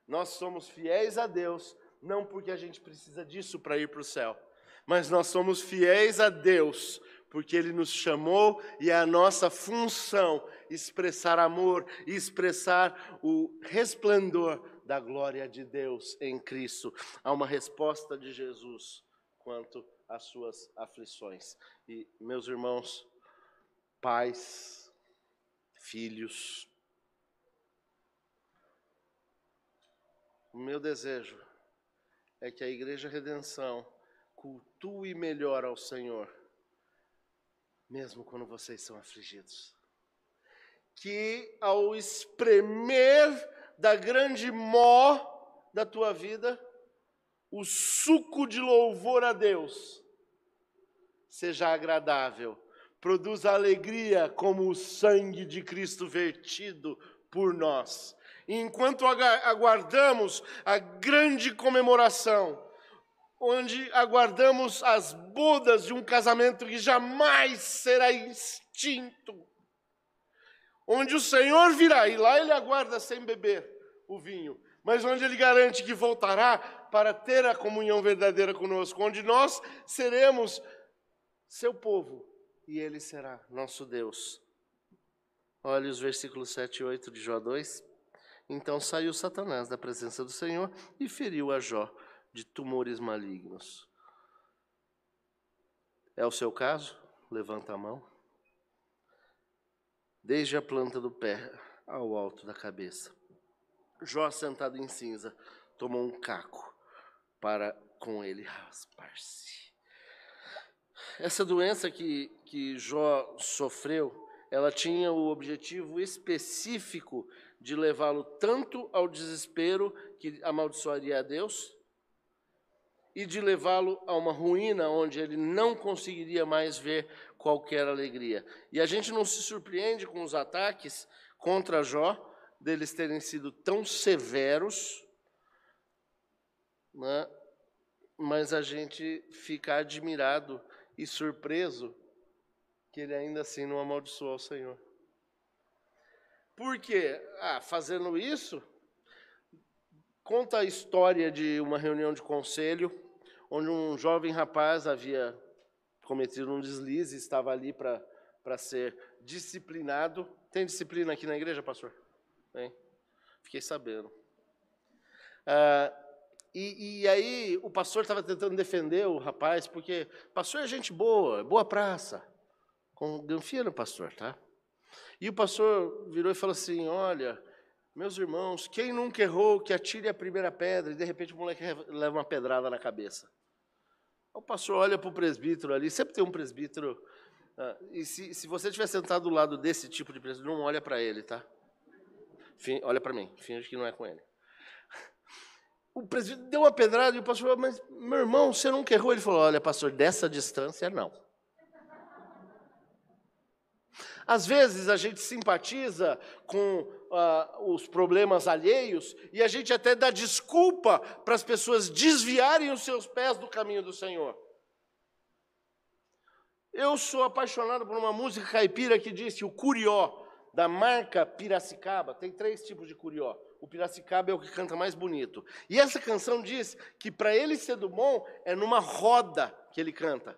Nós somos fiéis a Deus, não porque a gente precisa disso para ir para o céu, mas nós somos fiéis a Deus porque Ele nos chamou e é a nossa função expressar amor e expressar o resplendor da glória de Deus em Cristo. Há uma resposta de Jesus quanto às suas aflições. E, meus irmãos, pais, filhos, o meu desejo é que a Igreja Redenção cultue melhor ao Senhor mesmo quando vocês são afligidos. Que ao espremer da grande mó da tua vida, o suco de louvor a Deus seja agradável, produza alegria como o sangue de Cristo vertido por nós. E enquanto aguardamos a grande comemoração, onde aguardamos as bodas de um casamento que jamais será extinto. Onde o Senhor virá, e lá ele aguarda sem beber o vinho, mas onde ele garante que voltará para ter a comunhão verdadeira conosco, onde nós seremos seu povo e ele será nosso Deus. Olha os versículos 7 e 8 de Jó 2. Então saiu Satanás da presença do Senhor e feriu a Jó de tumores malignos. É o seu caso? Levanta a mão. Desde a planta do pé ao alto da cabeça. Jó, sentado em cinza, tomou um caco para com ele raspar-se. Essa doença que, que Jó sofreu, ela tinha o objetivo específico de levá-lo tanto ao desespero que amaldiçoaria a Deus, e de levá-lo a uma ruína onde ele não conseguiria mais ver qualquer alegria. E a gente não se surpreende com os ataques contra Jó, deles terem sido tão severos, né? mas a gente fica admirado e surpreso que ele ainda assim não amaldiçoou o Senhor. Por quê? Ah, fazendo isso, conta a história de uma reunião de conselho onde um jovem rapaz havia cometido um deslize, estava ali para ser disciplinado. Tem disciplina aqui na igreja, pastor? Tem. Fiquei sabendo. Ah, e, e, aí o pastor estava tentando defender o rapaz, porque pastor é gente boa, é boa praça. Confia no pastor, tá? E o pastor virou e falou assim: Olha, meus irmãos, quem nunca errou, que atire a primeira pedra, e de repente o moleque leva uma pedrada na cabeça. O pastor olha para o presbítero ali, sempre tem um presbítero. Ah, e se, se você estiver sentado do lado desse tipo de presbítero, não olha para ele, tá? Fim, olha para mim, finge que não é com ele. O presbítero deu uma pedrada e o pastor falou, mas meu irmão, você nunca errou? Ele falou, olha, pastor, dessa distância, não. Às vezes a gente simpatiza com uh, os problemas alheios e a gente até dá desculpa para as pessoas desviarem os seus pés do caminho do Senhor. Eu sou apaixonado por uma música caipira que diz que o curió da marca Piracicaba, tem três tipos de curió. O Piracicaba é o que canta mais bonito. E essa canção diz que para ele ser do bom é numa roda que ele canta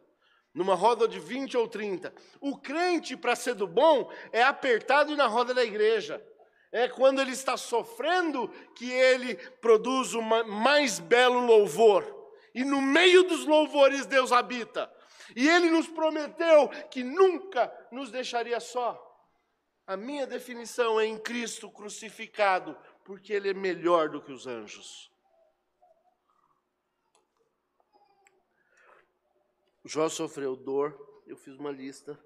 numa roda de 20 ou 30. O crente, para ser do bom, é apertado na roda da igreja. É quando ele está sofrendo que ele produz o mais belo louvor. E no meio dos louvores Deus habita. E ele nos prometeu que nunca nos deixaria só. A minha definição é em Cristo crucificado, porque ele é melhor do que os anjos. Jó sofreu dor, eu fiz uma lista.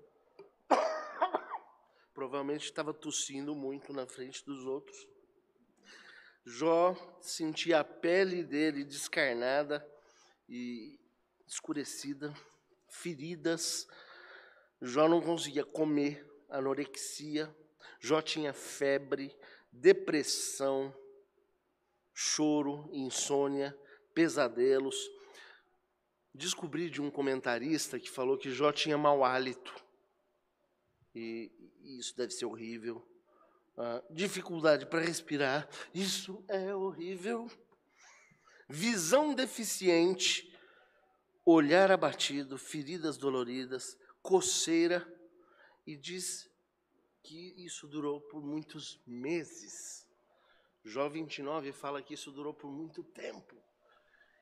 Provavelmente estava tossindo muito na frente dos outros. Jó sentia a pele dele descarnada e escurecida, feridas. Jó não conseguia comer, anorexia. Jó tinha febre, depressão, choro, insônia, pesadelos. Descobri de um comentarista que falou que Jó tinha mau hálito. E, isso deve ser horrível. Ah, dificuldade para respirar, isso é horrível. Visão deficiente, olhar abatido, feridas doloridas, coceira, e diz que isso durou por muitos meses. Jó 29 fala que isso durou por muito tempo.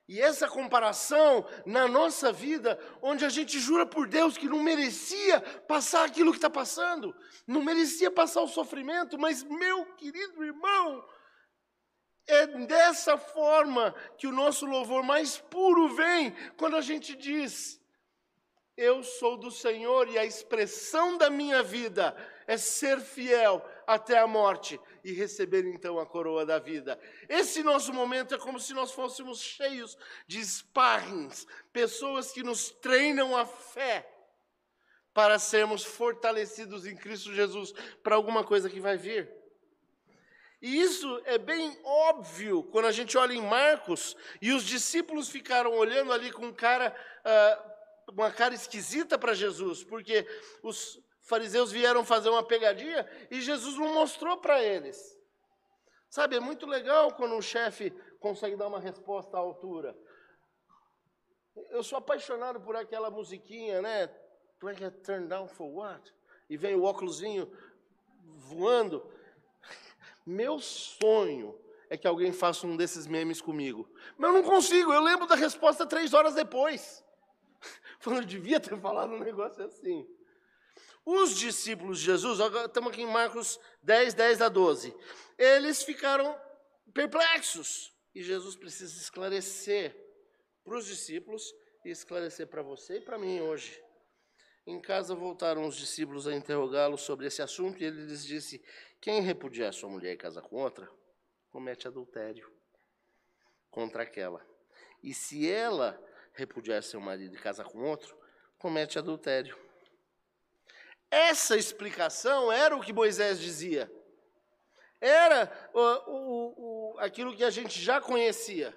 E essa comparação na nossa vida, onde a gente jura por Deus que não merecia passar aquilo que está passando, não merecia passar o sofrimento, mas, meu querido irmão, é dessa forma que o nosso louvor mais puro vem, quando a gente diz: Eu sou do Senhor e a expressão da minha vida é ser fiel até a morte e receber então a coroa da vida. Esse nosso momento é como se nós fôssemos cheios de sparrings, pessoas que nos treinam a fé para sermos fortalecidos em Cristo Jesus para alguma coisa que vai vir. E isso é bem óbvio quando a gente olha em Marcos e os discípulos ficaram olhando ali com cara, uh, uma cara esquisita para Jesus, porque os, fariseus vieram fazer uma pegadinha e Jesus não mostrou para eles. Sabe, é muito legal quando um chefe consegue dar uma resposta à altura. Eu sou apaixonado por aquela musiquinha, né? Como é que é? Turn down for what? E vem o óculosinho voando. Meu sonho é que alguém faça um desses memes comigo. Mas eu não consigo, eu lembro da resposta três horas depois. Falando, devia ter falado um negócio assim. Os discípulos de Jesus, estamos aqui em Marcos 10, 10 a 12, eles ficaram perplexos. E Jesus precisa esclarecer para os discípulos e esclarecer para você e para mim hoje. Em casa voltaram os discípulos a interrogá-lo sobre esse assunto e ele lhes disse: Quem repudiar sua mulher e casa com outra, comete adultério contra aquela. E se ela repudiar seu marido e casa com outro, comete adultério. Essa explicação era o que Moisés dizia. Era o, o, o, aquilo que a gente já conhecia.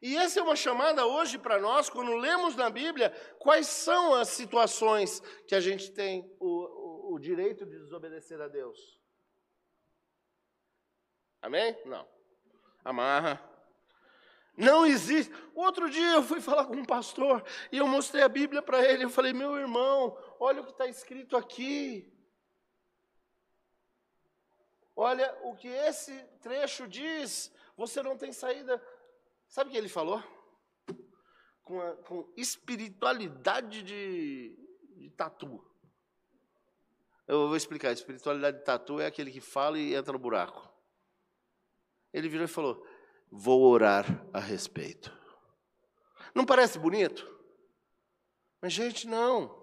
E essa é uma chamada hoje para nós, quando lemos na Bíblia, quais são as situações que a gente tem o, o direito de desobedecer a Deus. Amém? Não. Amarra. Não existe. Outro dia eu fui falar com um pastor e eu mostrei a Bíblia para ele. Eu falei, meu irmão, olha o que está escrito aqui. Olha o que esse trecho diz. Você não tem saída. Sabe o que ele falou? Com, a, com espiritualidade de, de tatu. Eu vou explicar. Espiritualidade de tatu é aquele que fala e entra no buraco. Ele virou e falou: Vou orar a respeito. Não parece bonito? Mas, gente, não.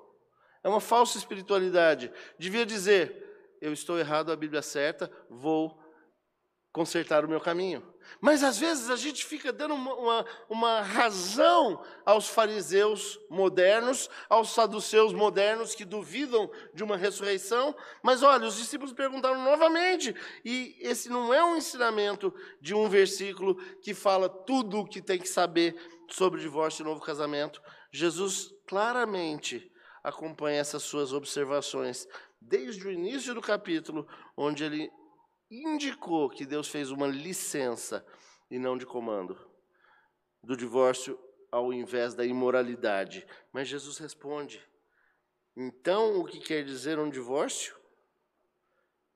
É uma falsa espiritualidade. Devia dizer: eu estou errado, a Bíblia é certa, vou consertar o meu caminho. Mas às vezes a gente fica dando uma, uma, uma, razão aos fariseus modernos, aos saduceus modernos que duvidam de uma ressurreição. Mas olha, os discípulos perguntaram novamente, e esse não é um ensinamento de um versículo que fala tudo o que tem que saber sobre divórcio e novo casamento. Jesus claramente acompanha essas suas observações desde o início do capítulo, onde ele indicou que Deus fez uma licença e não de comando do divórcio ao invés da imoralidade. Mas Jesus responde: então o que quer dizer um divórcio?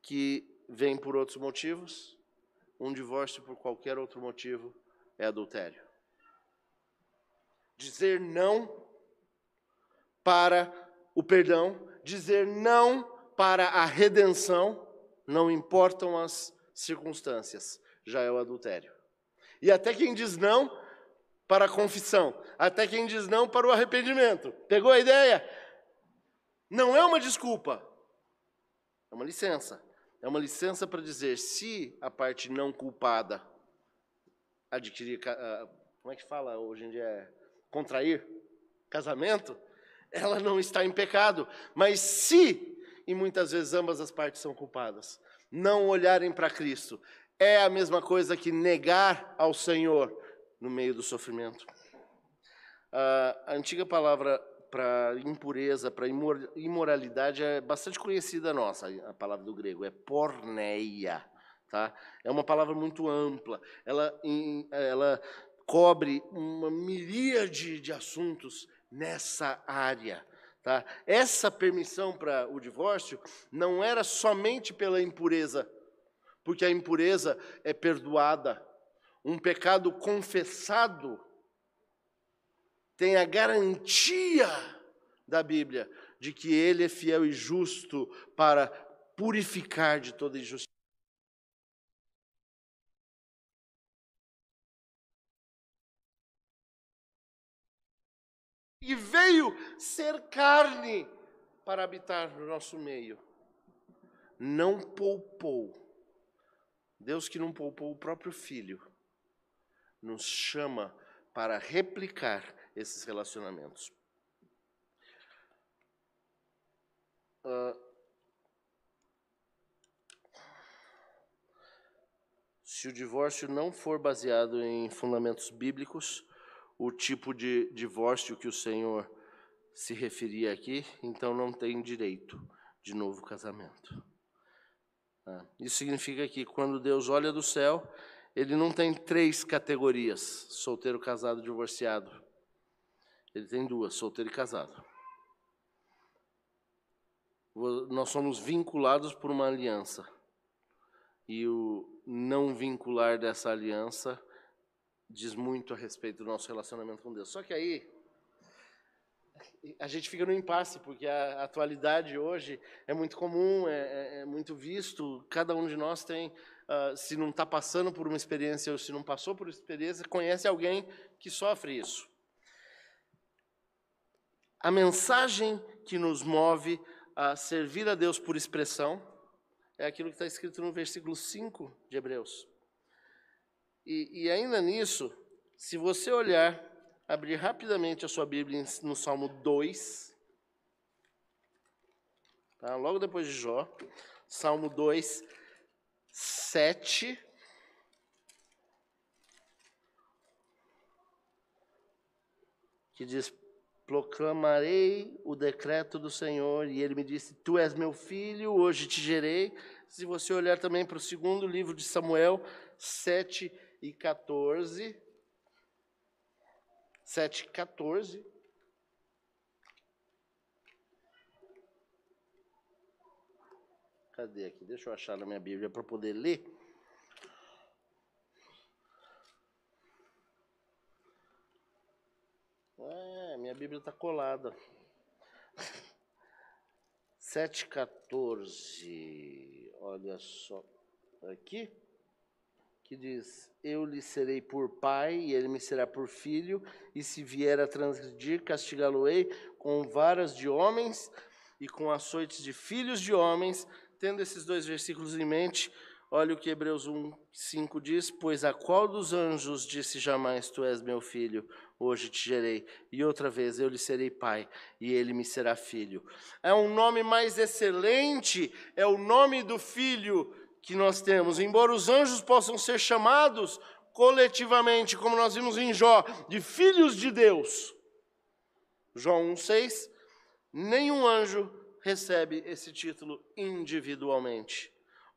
Que vem por outros motivos? Um divórcio por qualquer outro motivo é adultério. Dizer não para o perdão, dizer não para a redenção não importam as circunstâncias, já é o adultério. E até quem diz não para a confissão, até quem diz não para o arrependimento. Pegou a ideia? Não é uma desculpa, é uma licença. É uma licença para dizer se a parte não culpada adquirir, ah, como é que fala hoje em dia? Contrair casamento, ela não está em pecado. Mas se, e muitas vezes ambas as partes são culpadas, não olharem para Cristo, é a mesma coisa que negar ao Senhor no meio do sofrimento. A antiga palavra para impureza, para imoralidade é bastante conhecida nossa, a palavra do grego, é porneia. Tá? É uma palavra muito ampla, ela, ela cobre uma miríade de assuntos nessa área. Tá? Essa permissão para o divórcio não era somente pela impureza, porque a impureza é perdoada. Um pecado confessado tem a garantia da Bíblia de que ele é fiel e justo para purificar de toda injustiça. Ser carne para habitar no nosso meio. Não poupou. Deus que não poupou o próprio filho, nos chama para replicar esses relacionamentos. Uh, se o divórcio não for baseado em fundamentos bíblicos, o tipo de divórcio que o Senhor se referia aqui, então não tem direito de novo casamento. Ah, isso significa que quando Deus olha do céu, ele não tem três categorias: solteiro, casado, divorciado. Ele tem duas, solteiro e casado. Nós somos vinculados por uma aliança. E o não vincular dessa aliança diz muito a respeito do nosso relacionamento com Deus. Só que aí a gente fica no impasse, porque a atualidade hoje é muito comum, é, é, é muito visto. Cada um de nós tem, uh, se não está passando por uma experiência ou se não passou por uma experiência, conhece alguém que sofre isso. A mensagem que nos move a servir a Deus por expressão é aquilo que está escrito no versículo 5 de Hebreus. E, e ainda nisso, se você olhar, abrir rapidamente a sua Bíblia no Salmo 2, tá? logo depois de Jó, Salmo 2, 7. Que diz: proclamarei o decreto do Senhor. E ele me disse: Tu és meu filho, hoje te gerei. Se você olhar também para o segundo livro de Samuel, 7 e 14. 7 e 14. Cadê aqui? Deixa eu achar na minha Bíblia para poder ler. É, minha Bíblia está colada. 7,14. Olha só. Aqui. Que diz: Eu lhe serei por pai, e ele me será por filho, e se vier a transgredir, castigá-lo-ei com varas de homens e com açoites de filhos de homens. Tendo esses dois versículos em mente, olha o que Hebreus 1, 5 diz: Pois a qual dos anjos disse jamais: Tu és meu filho? hoje te gerei, e outra vez eu lhe serei pai, e ele me será filho. É um nome mais excelente, é o nome do filho que nós temos. Embora os anjos possam ser chamados coletivamente, como nós vimos em Jó, de filhos de Deus. Jó 1,6, nenhum anjo recebe esse título individualmente.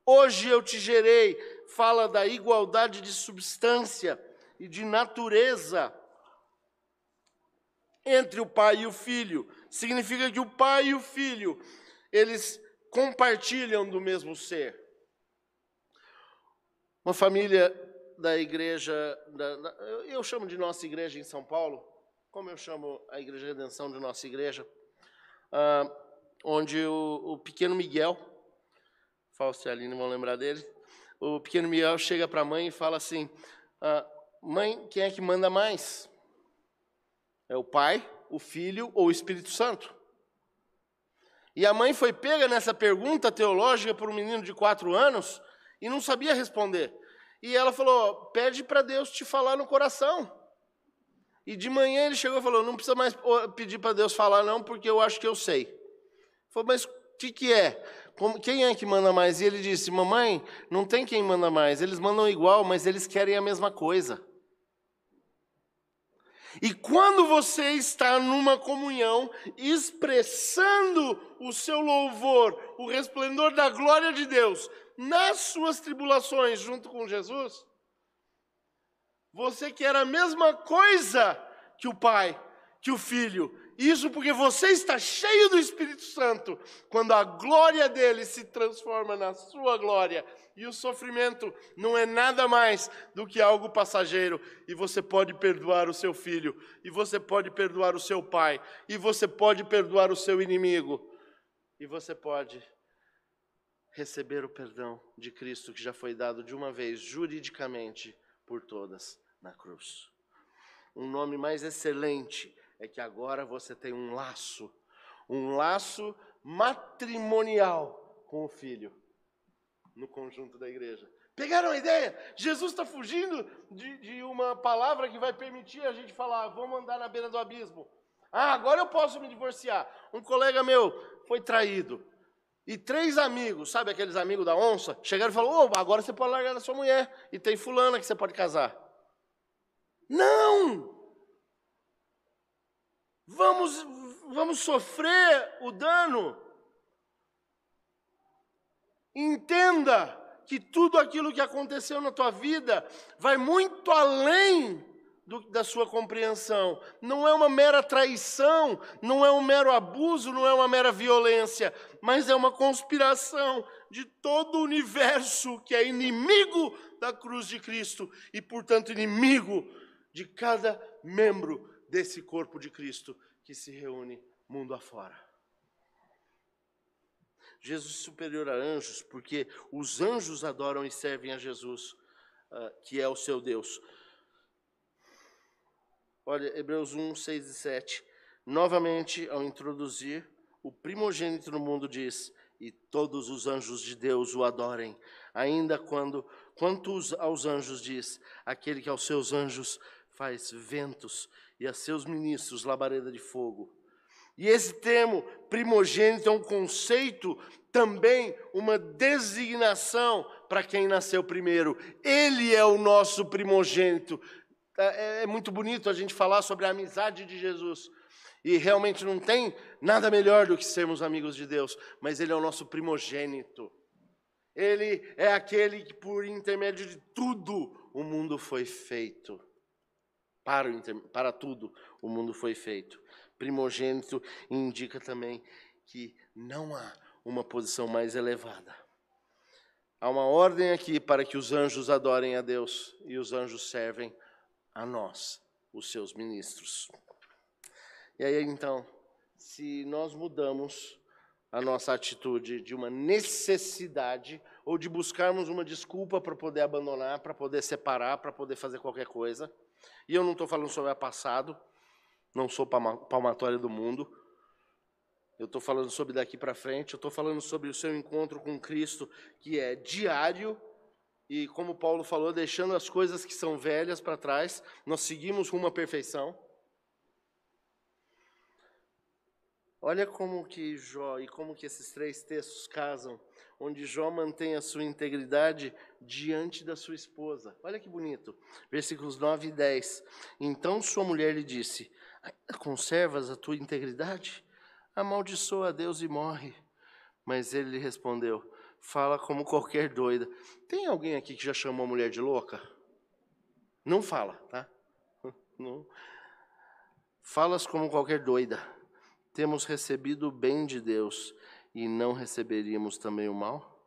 Hoje eu te gerei, fala da igualdade de substância e de natureza entre o pai e o filho. Significa que o pai e o filho, eles compartilham do mesmo ser. Uma família da igreja, da, da, eu chamo de nossa igreja em São Paulo, como eu chamo a Igreja Redenção de nossa igreja, ah, onde o, o, pequeno Miguel, Fausto e Aline vão lembrar dele, o pequeno Miguel chega para a mãe e fala assim, ah, mãe, quem é que manda mais? É o Pai, o Filho ou o Espírito Santo? E a mãe foi pega nessa pergunta teológica por um menino de quatro anos e não sabia responder. E ela falou: pede para Deus te falar no coração. E de manhã ele chegou e falou: não precisa mais pedir para Deus falar, não, porque eu acho que eu sei. Falou, mas o que, que é? Como, quem é que manda mais? E ele disse: Mamãe, não tem quem manda mais. Eles mandam igual, mas eles querem a mesma coisa. E quando você está numa comunhão, expressando o seu louvor, o resplendor da glória de Deus, nas suas tribulações junto com Jesus, você quer a mesma coisa que o Pai, que o Filho. Isso porque você está cheio do Espírito Santo, quando a glória dele se transforma na sua glória e o sofrimento não é nada mais do que algo passageiro, e você pode perdoar o seu filho, e você pode perdoar o seu pai, e você pode perdoar o seu inimigo, e você pode receber o perdão de Cristo que já foi dado de uma vez, juridicamente, por todas na cruz. Um nome mais excelente é que agora você tem um laço, um laço matrimonial com o filho no conjunto da igreja. Pegaram a ideia? Jesus está fugindo de, de, uma palavra que vai permitir a gente falar, vamos andar na beira do abismo. Ah, agora eu posso me divorciar. Um colega meu foi traído. E três amigos, sabe aqueles amigos da onça, chegaram e falaram: oh, agora você pode largar da sua mulher. E tem fulana que você pode casar. Não! Vamos, vamos sofrer o dano Entenda que tudo aquilo que aconteceu na tua vida vai muito além do, da sua compreensão. Não é uma mera traição, não é um mero abuso, não é uma mera violência, mas é uma conspiração de todo o universo que é inimigo da cruz de Cristo e, portanto, inimigo de cada membro desse corpo de Cristo que se reúne mundo afora. Jesus superior a anjos, porque os anjos adoram e servem a Jesus, uh, que é o seu Deus. Olha, Hebreus 1, 6 e 7. Novamente, ao introduzir, o primogênito no mundo diz: E todos os anjos de Deus o adorem. Ainda quando, quanto aos anjos diz: Aquele que aos seus anjos faz ventos e a seus ministros labareda de fogo. E esse termo primogênito é um conceito, também uma designação para quem nasceu primeiro. Ele é o nosso primogênito. É, é muito bonito a gente falar sobre a amizade de Jesus. E realmente não tem nada melhor do que sermos amigos de Deus, mas Ele é o nosso primogênito. Ele é aquele que, por intermédio de tudo, o mundo foi feito. Para, para tudo, o mundo foi feito primogênito indica também que não há uma posição mais elevada. Há uma ordem aqui para que os anjos adorem a Deus e os anjos servem a nós, os seus ministros. E aí então, se nós mudamos a nossa atitude de uma necessidade ou de buscarmos uma desculpa para poder abandonar, para poder separar, para poder fazer qualquer coisa, e eu não estou falando sobre o passado, não sou palmatória do mundo. Eu estou falando sobre daqui para frente, eu estou falando sobre o seu encontro com Cristo, que é diário, e como Paulo falou, deixando as coisas que são velhas para trás, nós seguimos rumo à perfeição. Olha como que Jó e como que esses três textos casam, onde Jó mantém a sua integridade diante da sua esposa. Olha que bonito. Versículos 9 e 10. Então sua mulher lhe disse: conservas a tua integridade? Amaldiçoa a Deus e morre. Mas ele lhe respondeu: Fala como qualquer doida. Tem alguém aqui que já chamou a mulher de louca? Não fala, tá? Não. Falas como qualquer doida. Temos recebido o bem de Deus e não receberíamos também o mal?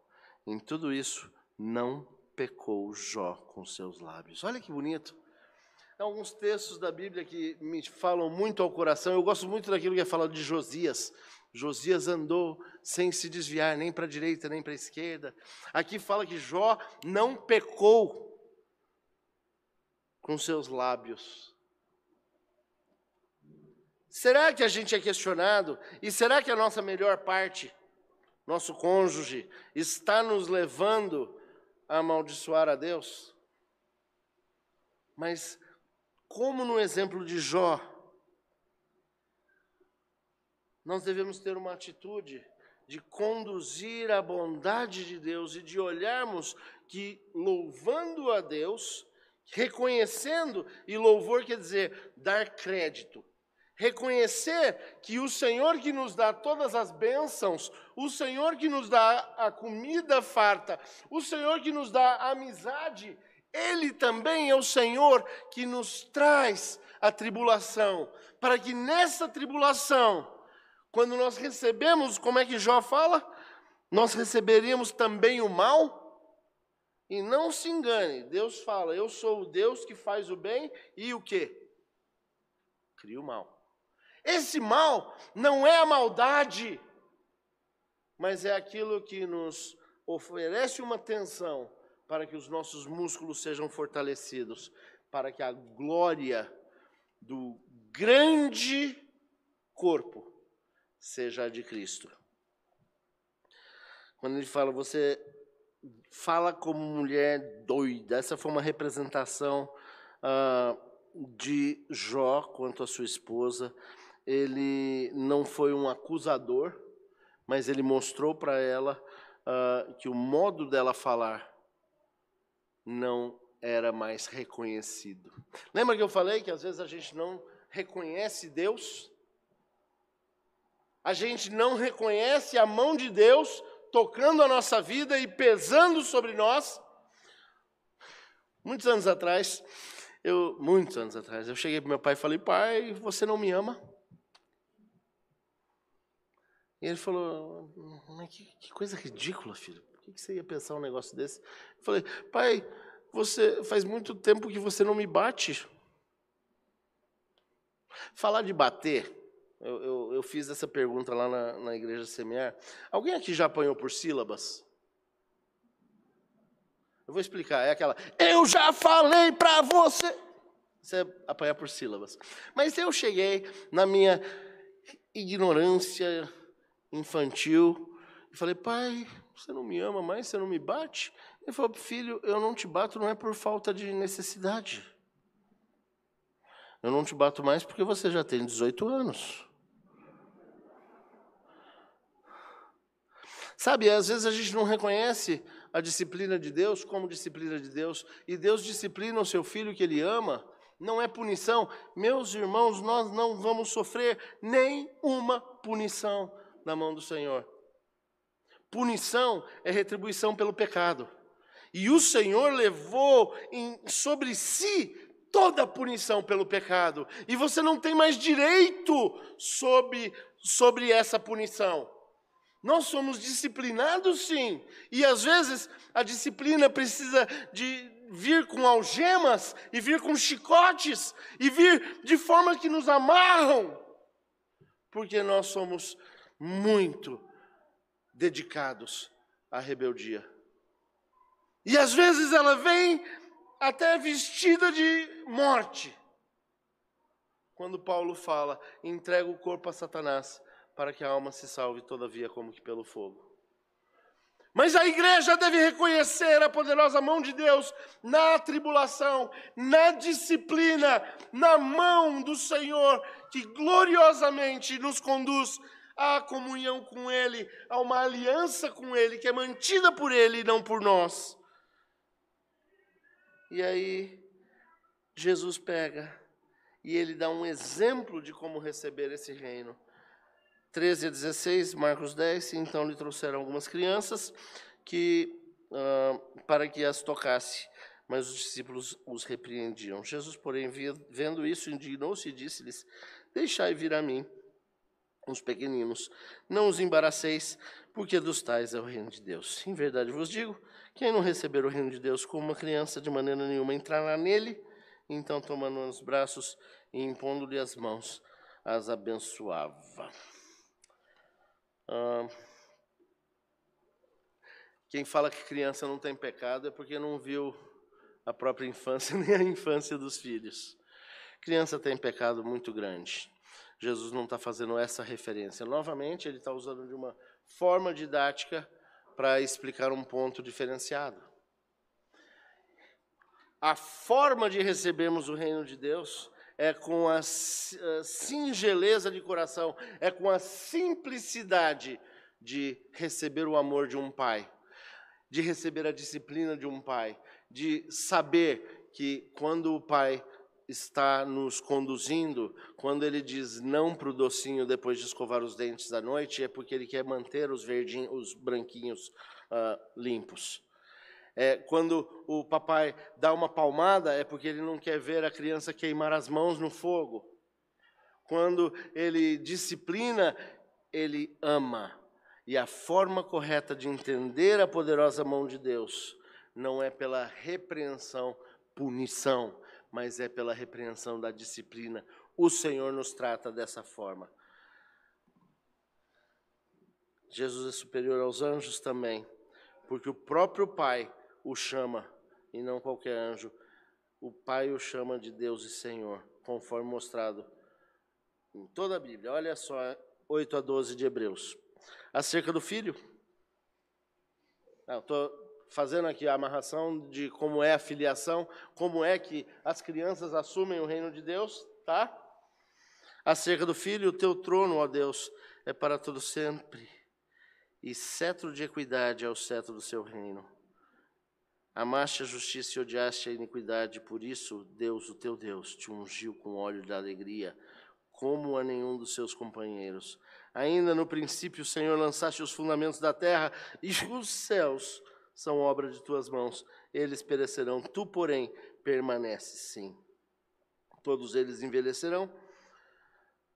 Em tudo isso, não pecou Jó com seus lábios. Olha que bonito alguns textos da Bíblia que me falam muito ao coração. Eu gosto muito daquilo que é falado de Josias. Josias andou sem se desviar nem para a direita nem para a esquerda. Aqui fala que Jó não pecou com seus lábios. Será que a gente é questionado? E será que a nossa melhor parte, nosso cônjuge, está nos levando a amaldiçoar a Deus? Mas, como no exemplo de Jó, nós devemos ter uma atitude de conduzir a bondade de Deus e de olharmos que louvando a Deus, reconhecendo, e louvor quer dizer dar crédito, reconhecer que o Senhor que nos dá todas as bênçãos, o Senhor que nos dá a comida farta, o Senhor que nos dá a amizade, Ele também é o Senhor que nos traz a tribulação, para que nessa tribulação, quando nós recebemos, como é que Jó fala? Nós receberíamos também o mal? E não se engane, Deus fala: Eu sou o Deus que faz o bem e o que? Cria o mal. Esse mal não é a maldade, mas é aquilo que nos oferece uma tensão para que os nossos músculos sejam fortalecidos, para que a glória do grande corpo seja a de Cristo. Quando ele fala, você fala como mulher doida, essa foi uma representação ah, de Jó quanto à sua esposa. Ele não foi um acusador, mas ele mostrou para ela ah, que o modo dela falar não era mais reconhecido. Lembra que eu falei que às vezes a gente não reconhece Deus? A gente não reconhece a mão de Deus tocando a nossa vida e pesando sobre nós. Muitos anos atrás, eu, muitos anos atrás, eu cheguei para meu pai e falei: Pai, você não me ama? E ele falou: que, que coisa ridícula, filho. Por que, que você ia pensar um negócio desse? Eu falei: Pai, você faz muito tempo que você não me bate. Falar de bater eu, eu, eu, fiz essa pergunta lá na, na igreja semear. Alguém aqui já apanhou por sílabas? Eu vou explicar. É aquela, eu já falei para você. Você apanhar por sílabas. Mas eu cheguei na minha ignorância infantil e falei, pai, você não me ama mais, você não me bate? Ele falou, filho, eu não te bato não é por falta de necessidade. Eu não te bato mais porque você já tem 18 anos. Sabe, às vezes a gente não reconhece a disciplina de Deus como disciplina de Deus, e Deus disciplina o seu filho que ele ama, não é punição. Meus irmãos, nós não vamos sofrer nenhuma punição na mão do Senhor. Punição é retribuição pelo pecado. E o Senhor levou em, sobre si toda a punição pelo pecado. E você não tem mais direito sobre, sobre essa punição. Nós somos disciplinados, sim. E às vezes a disciplina precisa de vir com algemas, e vir com chicotes, e vir de forma que nos amarram, porque nós somos muito dedicados à rebeldia. E às vezes ela vem até vestida de morte. Quando Paulo fala, entrega o corpo a Satanás para que a alma se salve, todavia, como que pelo fogo. Mas a igreja deve reconhecer a poderosa mão de Deus na tribulação, na disciplina, na mão do Senhor, que gloriosamente nos conduz à comunhão com Ele, a uma aliança com Ele, que é mantida por Ele e não por nós. E aí, Jesus pega e ele dá um exemplo de como receber esse reino. 13 a 16, Marcos 10, então lhe trouxeram algumas crianças que uh, para que as tocasse, mas os discípulos os repreendiam. Jesus, porém, vendo isso, indignou-se e disse-lhes: Deixai vir a mim os pequeninos, não os embaraceis, porque dos tais é o reino de Deus. Em verdade vos digo, quem não receber o reino de Deus como uma criança, de maneira nenhuma entrará nele, então tomando nos braços e impondo-lhe as mãos, as abençoava. Quem fala que criança não tem pecado é porque não viu a própria infância nem a infância dos filhos. Criança tem pecado muito grande. Jesus não está fazendo essa referência. Novamente, ele está usando de uma forma didática para explicar um ponto diferenciado. A forma de recebermos o reino de Deus é com a singeleza de coração, é com a simplicidade de receber o amor de um pai, de receber a disciplina de um pai, de saber que quando o pai está nos conduzindo, quando ele diz não para o docinho depois de escovar os dentes à noite, é porque ele quer manter os verdinhos, os branquinhos uh, limpos. É, quando o papai dá uma palmada, é porque ele não quer ver a criança queimar as mãos no fogo. Quando ele disciplina, ele ama. E a forma correta de entender a poderosa mão de Deus não é pela repreensão, punição, mas é pela repreensão da disciplina. O Senhor nos trata dessa forma. Jesus é superior aos anjos também, porque o próprio Pai o chama, e não qualquer anjo. O Pai o chama de Deus e Senhor, conforme mostrado em toda a Bíblia. Olha só, 8 a 12 de Hebreus. Acerca do filho. Estou fazendo aqui a amarração de como é a filiação, como é que as crianças assumem o reino de Deus, tá? Acerca do filho, o teu trono, ó Deus, é para todo sempre, e cetro de equidade é o cetro do seu reino. Amaste a justiça e odiaste a iniquidade, por isso Deus, o teu Deus, te ungiu com óleo de alegria, como a nenhum dos seus companheiros. Ainda no princípio, Senhor, lançaste os fundamentos da terra, e os céus são obra de tuas mãos. Eles perecerão, tu, porém, permaneces sim. Todos eles envelhecerão.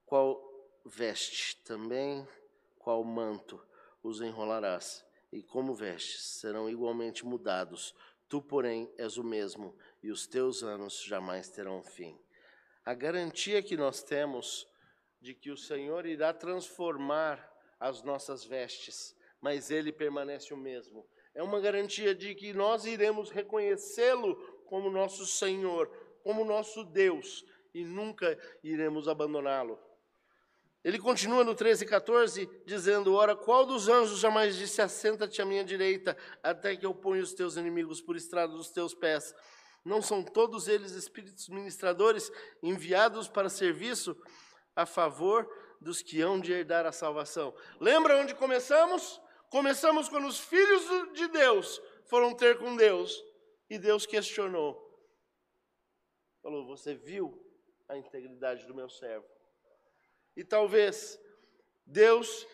Qual veste também, qual manto os enrolarás, e como vestes serão igualmente mudados Tu, porém, és o mesmo, e os teus anos jamais terão fim. A garantia que nós temos de que o Senhor irá transformar as nossas vestes, mas Ele permanece o mesmo. É uma garantia de que nós iremos reconhecê-lo como nosso Senhor, como nosso Deus, e nunca iremos abandoná-lo. Ele continua no 13 e 14, dizendo: Ora, qual dos anjos jamais disse: Assenta-te à minha direita, até que eu ponha os teus inimigos por estrada dos teus pés? Não são todos eles espíritos ministradores enviados para serviço a favor dos que hão de herdar a salvação? Lembra onde começamos? Começamos quando os filhos de Deus foram ter com Deus e Deus questionou. Falou: Você viu a integridade do meu servo? E talvez Deus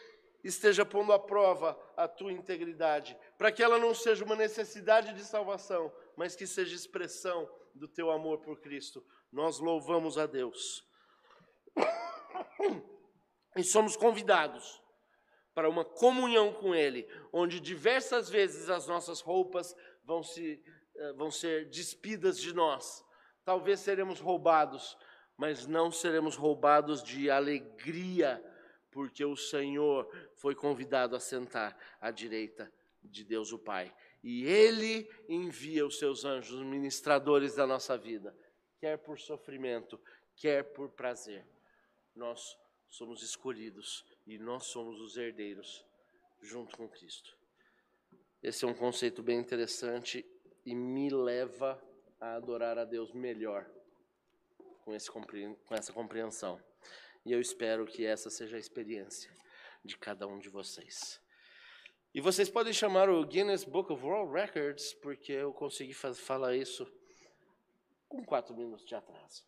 esteja pondo à prova a tua integridade, para que ela não seja uma necessidade de salvação, mas que seja expressão do teu amor por Cristo. Nós louvamos a Deus. E somos convidados para uma comunhão com Ele, onde diversas vezes as nossas roupas vão, se, eh, vão ser despidas de nós. Talvez seremos roubados, mas não seremos roubados de alegria, porque o Senhor foi convidado a sentar à direita de Deus o Pai. E Ele envia os seus anjos, ministradores da nossa vida, quer por sofrimento, quer por prazer. Nós somos escolhidos e nós somos os herdeiros junto com Cristo. Esse é um conceito bem interessante e me leva a adorar a Deus melhor com, esse, com essa compreensão. E eu espero que essa seja a experiência de cada um de vocês. E vocês podem chamar o Guinness Book of World Records, porque eu consegui falar isso com quatro minutos de atraso.